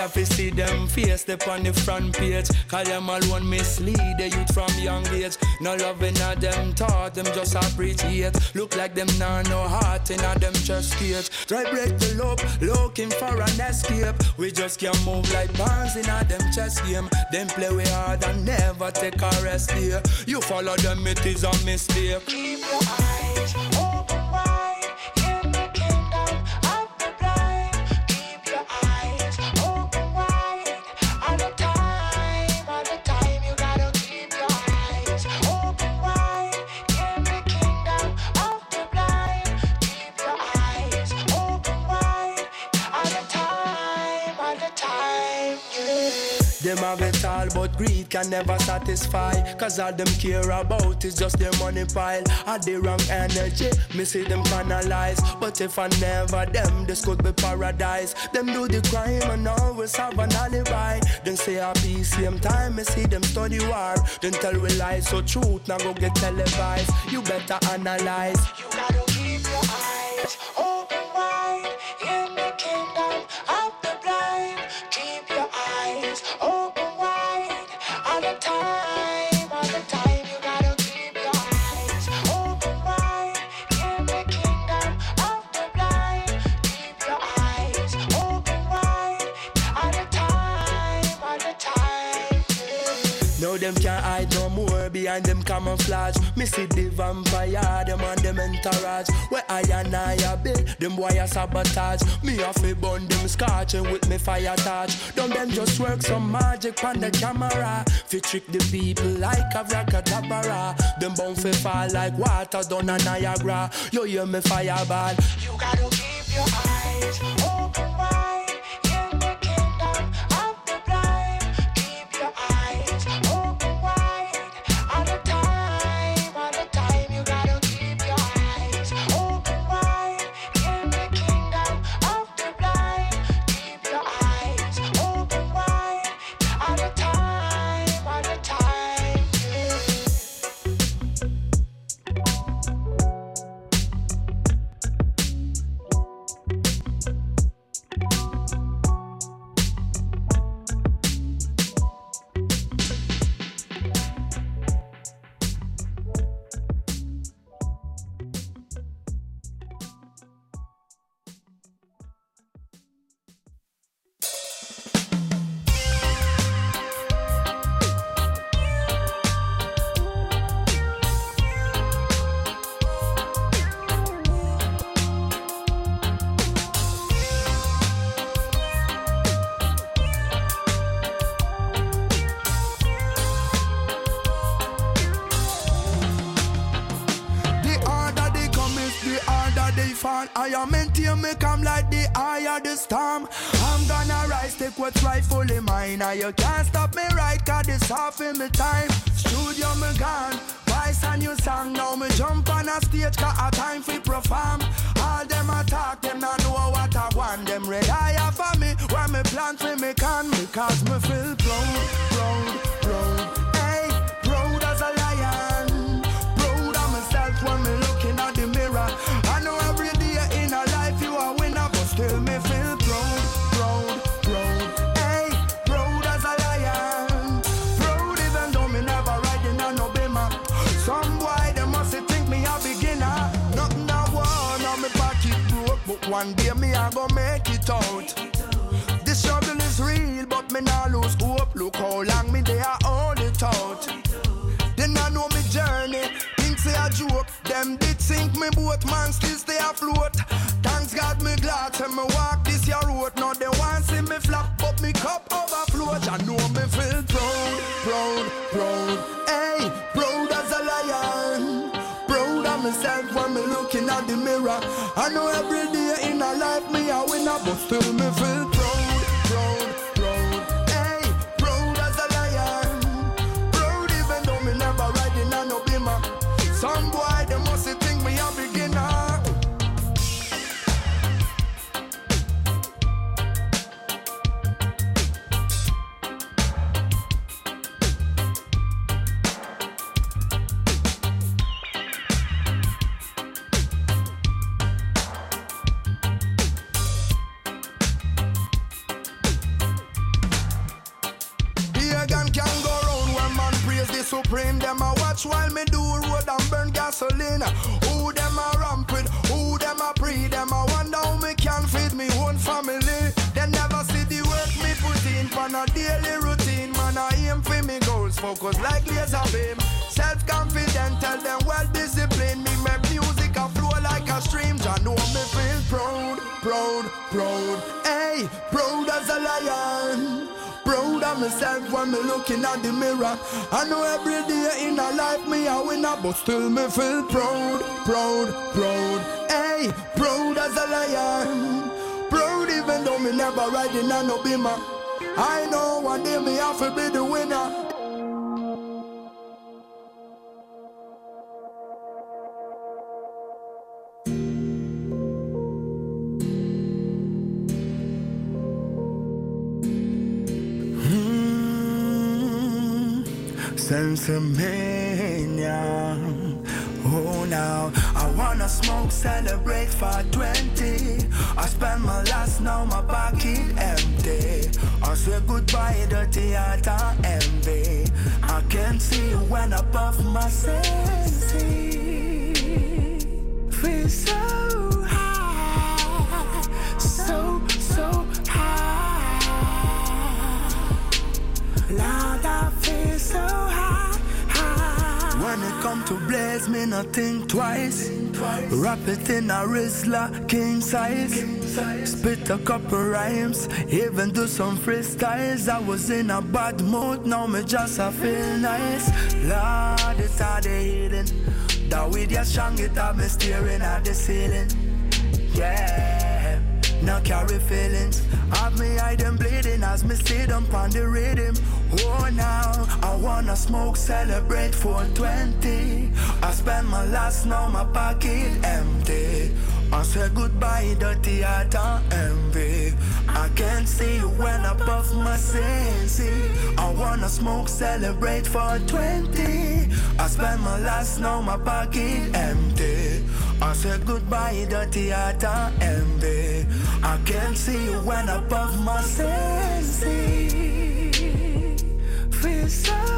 Tired to see them face step on the front page. Call them alone mislead the youth from young age. No loving of them thought, them just appreciate. Look like them nah no heart in them chest cage. Try break the loop, looking for an escape. We just can't move like pawns in a them chess game. Them play we hard and never take a rest here. You follow them, it is a mistake. Keep your eyes have it all, but greed can never satisfy. Cause all them care about is just their money pile. Had the wrong energy, me see them canalize. But if I never them, this could be paradise. Them do the crime and always have an alibi. Then say a peace, same time, me see them study war. Then tell we lies, so truth now go get televised. You better analyze. You gotta keep your them can't hide no more behind them camouflage. Me see the vampire, them and them entourage. Where I and I a build, them boy a sabotage. Me have to burn them scotching with me fire touch. Don't them just work some magic on the camera. Fi trick the people like a rackatabara. Them bound fi fall like water down a Niagara. You hear me fireball. You gotta keep your eyes I'm gonna rise, take what's rightfully mine. Now you can't stop me right, cause this half in me time. Studio me gone. Voice a new song, now me jump on a stage, cause a time for perform. All them attack, them not know what I want. Them red rely for me, where me plan for me can, because me feel proud, proud. One day me I go make it out. This struggle is real, but me nah lose hope. Look how long me they are hold it out. They not know me journey. Think say a joke. Them did sink me boat, man still stay afloat. Thanks God me glad to me walk this your road. Now they want see me flop, but me cup overflow. I know me feel proud, proud, proud. Hey, proud as a lion. Proud of myself when me looking the mirror. I know every day in a life me a winner, but still me feel supreme. Them a watch while me do road and burn gasoline. Who them a ramp with? Who them a pre? Them a wonder how me can feed me own family. They never see the work me put in for a daily routine. Man I aim for me goals, focus like laser beam. Self confident, tell them well disciplined. Me make music a flow like a stream. Jah know me feel proud, proud, proud. Hey, proud as a lion. Proud of myself when me looking at the mirror. I know every day in a life me a winner, but still me feel proud, proud, proud. Hey, proud as a lion. Proud even though me never riding on no bimmer. I know one day me have to be the winner. Sensimania. Oh, now I wanna smoke, celebrate for 20. I spend my last, now my pocket empty. I say goodbye, heart and envy. I can't see when I puff my sensi. Feel so high, so, so high. Lord, I feel so high. me not think twice. Wrap it in a Rizla king size. Spit a couple rhymes, even do some freestyles. I was in a bad mood, now me just a feel nice. Lord, it's how the healing. That with your strong, it have me staring at the ceiling. Yeah, now carry feelings. Have me hide them bleeding as me see them on the rhythm. Oh, now I wanna smoke, celebrate for 20. I spend my last, now my pocket empty. I say goodbye, dirty heart and envy. I can't see you when I puff my sensi. I wanna smoke, celebrate for 20. I spend my last, now my pocket empty. I said goodbye, dirty heart and envy. I can't see you when I puff my sensi the sun.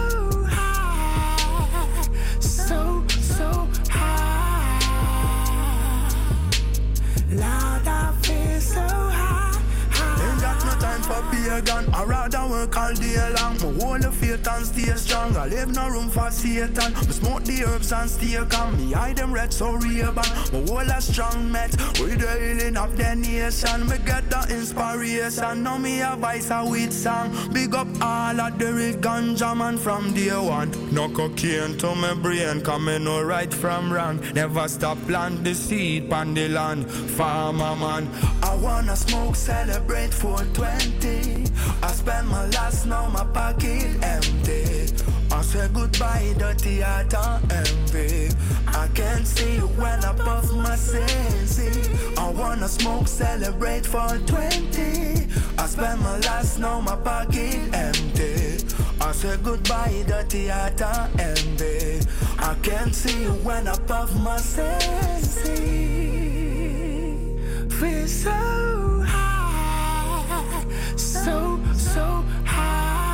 Time for pagan. I rather work all day long. My whole of faith and stay strong. I leave no room for Satan. Me smoke the herbs and stay calm. Me hide them red so Ray-Ban. My whole a strong met with the healing of the nation. Me get the inspiration. Now me a voice a weed song. Big up all of the real ganja man from day one. No cocaine to my brain. Come me no right from wrong. Never stop plant the seed pan the land. Farmer man. I wanna smoke, celebrate for 20. I spend my last, now my pocket empty. I say goodbye, dirty heart and envy. I can't see you when I puff my sensi. I wanna smoke, celebrate for 20. I spend my last, now my pocket empty. I say goodbye, dirty heart and envy. I can't see you when I puff my sensi. Feel so so, so high.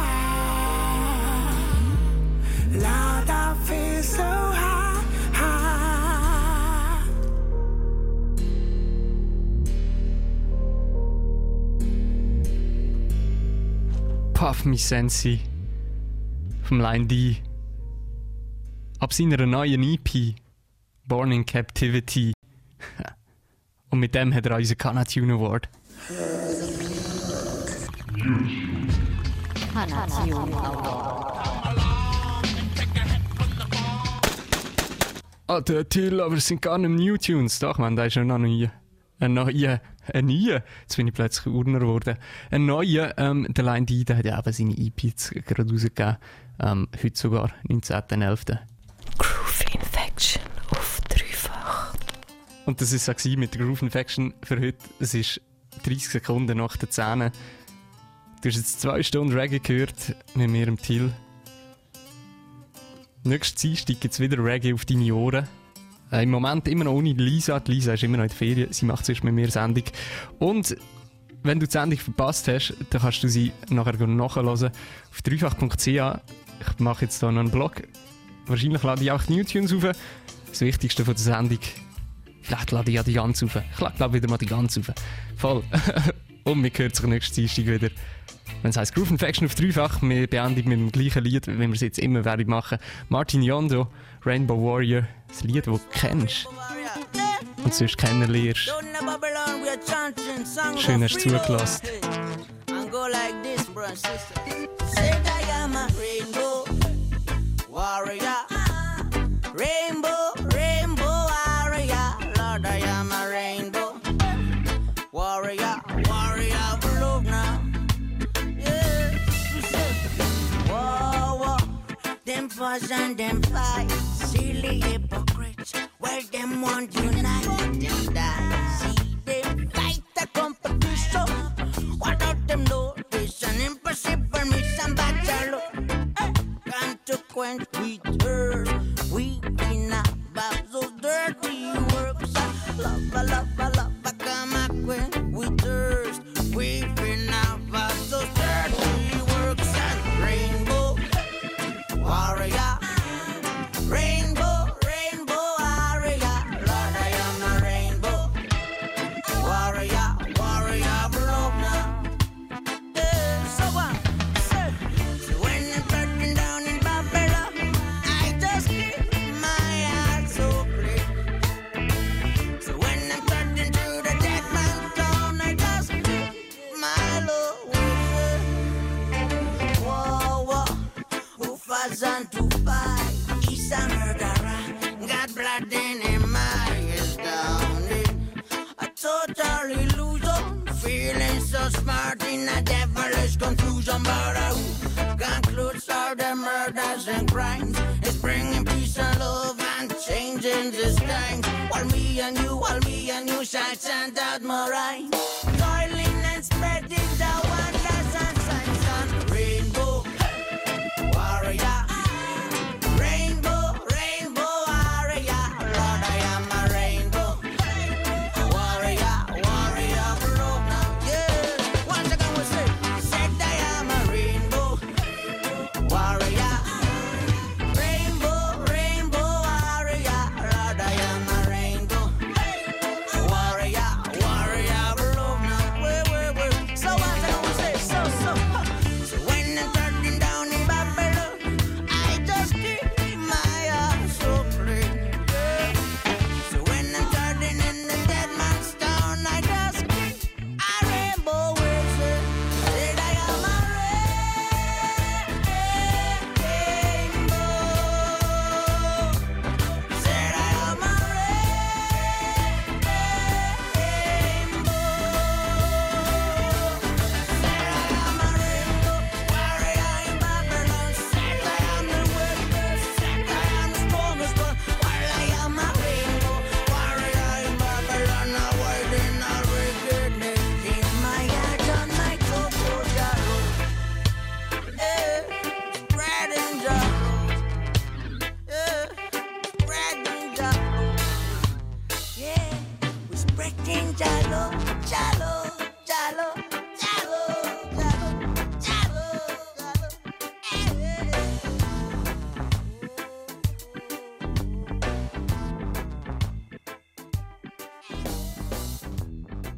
Lord, I feel so high, high. Puff Me Sensi vom Line D. Ab seiner neuen EP, Born in Captivity. Und mit dem hat er unseren Canatune Award. Ah, der Till, aber es sind gar nicht New Tunes. Doch, man, da ist ja noch nie. Ein neuer, ein neuer, jetzt bin ich plötzlich Urner geworden. Ein neuer, ähm, der Line D, der hat ja eben seine EP gerade rausgegeben. Ähm, heute sogar, 19.11. Groove Infection auf dreifach. Und das war es mit der Groove Infection für heute. Es ist 30 Sekunden nach der 10. Du hast jetzt zwei Stunden Reggae gehört mit mir im Till. Nächsten Dienstag gibt es wieder Reggae auf deine Ohren. Äh, Im Moment immer noch ohne Lisa. Die Lisa ist immer noch in der Ferien. Sie macht zuerst mit mir Sendung. Und wenn du die Sendung verpasst hast, dann kannst du sie nachher nachhören auf dreifach.ch. Ich mache jetzt hier noch einen Blog. Wahrscheinlich lade ich auch die Newtunes auf. Das Wichtigste von der Sendung. Vielleicht lade ich ja die ganz auf. Ich lade wieder mal die ganz auf. Voll. Und wir hören sich nächsten Dienstag wieder. Wenn es heisst Groove Infection auf dreifach, wir beenden mit dem gleichen Lied, wie wir es jetzt immer werden machen. Martin Yondo, Rainbow Warrior, das Lied, das du kennst. Und sonst kennenlernst. Schön hast du zugelassen. Fuss and them fight. Silly hypocrites. Well, them want unite. Die. See them fight the competition. What don't them know? It's an impossible mission, but look. Consequence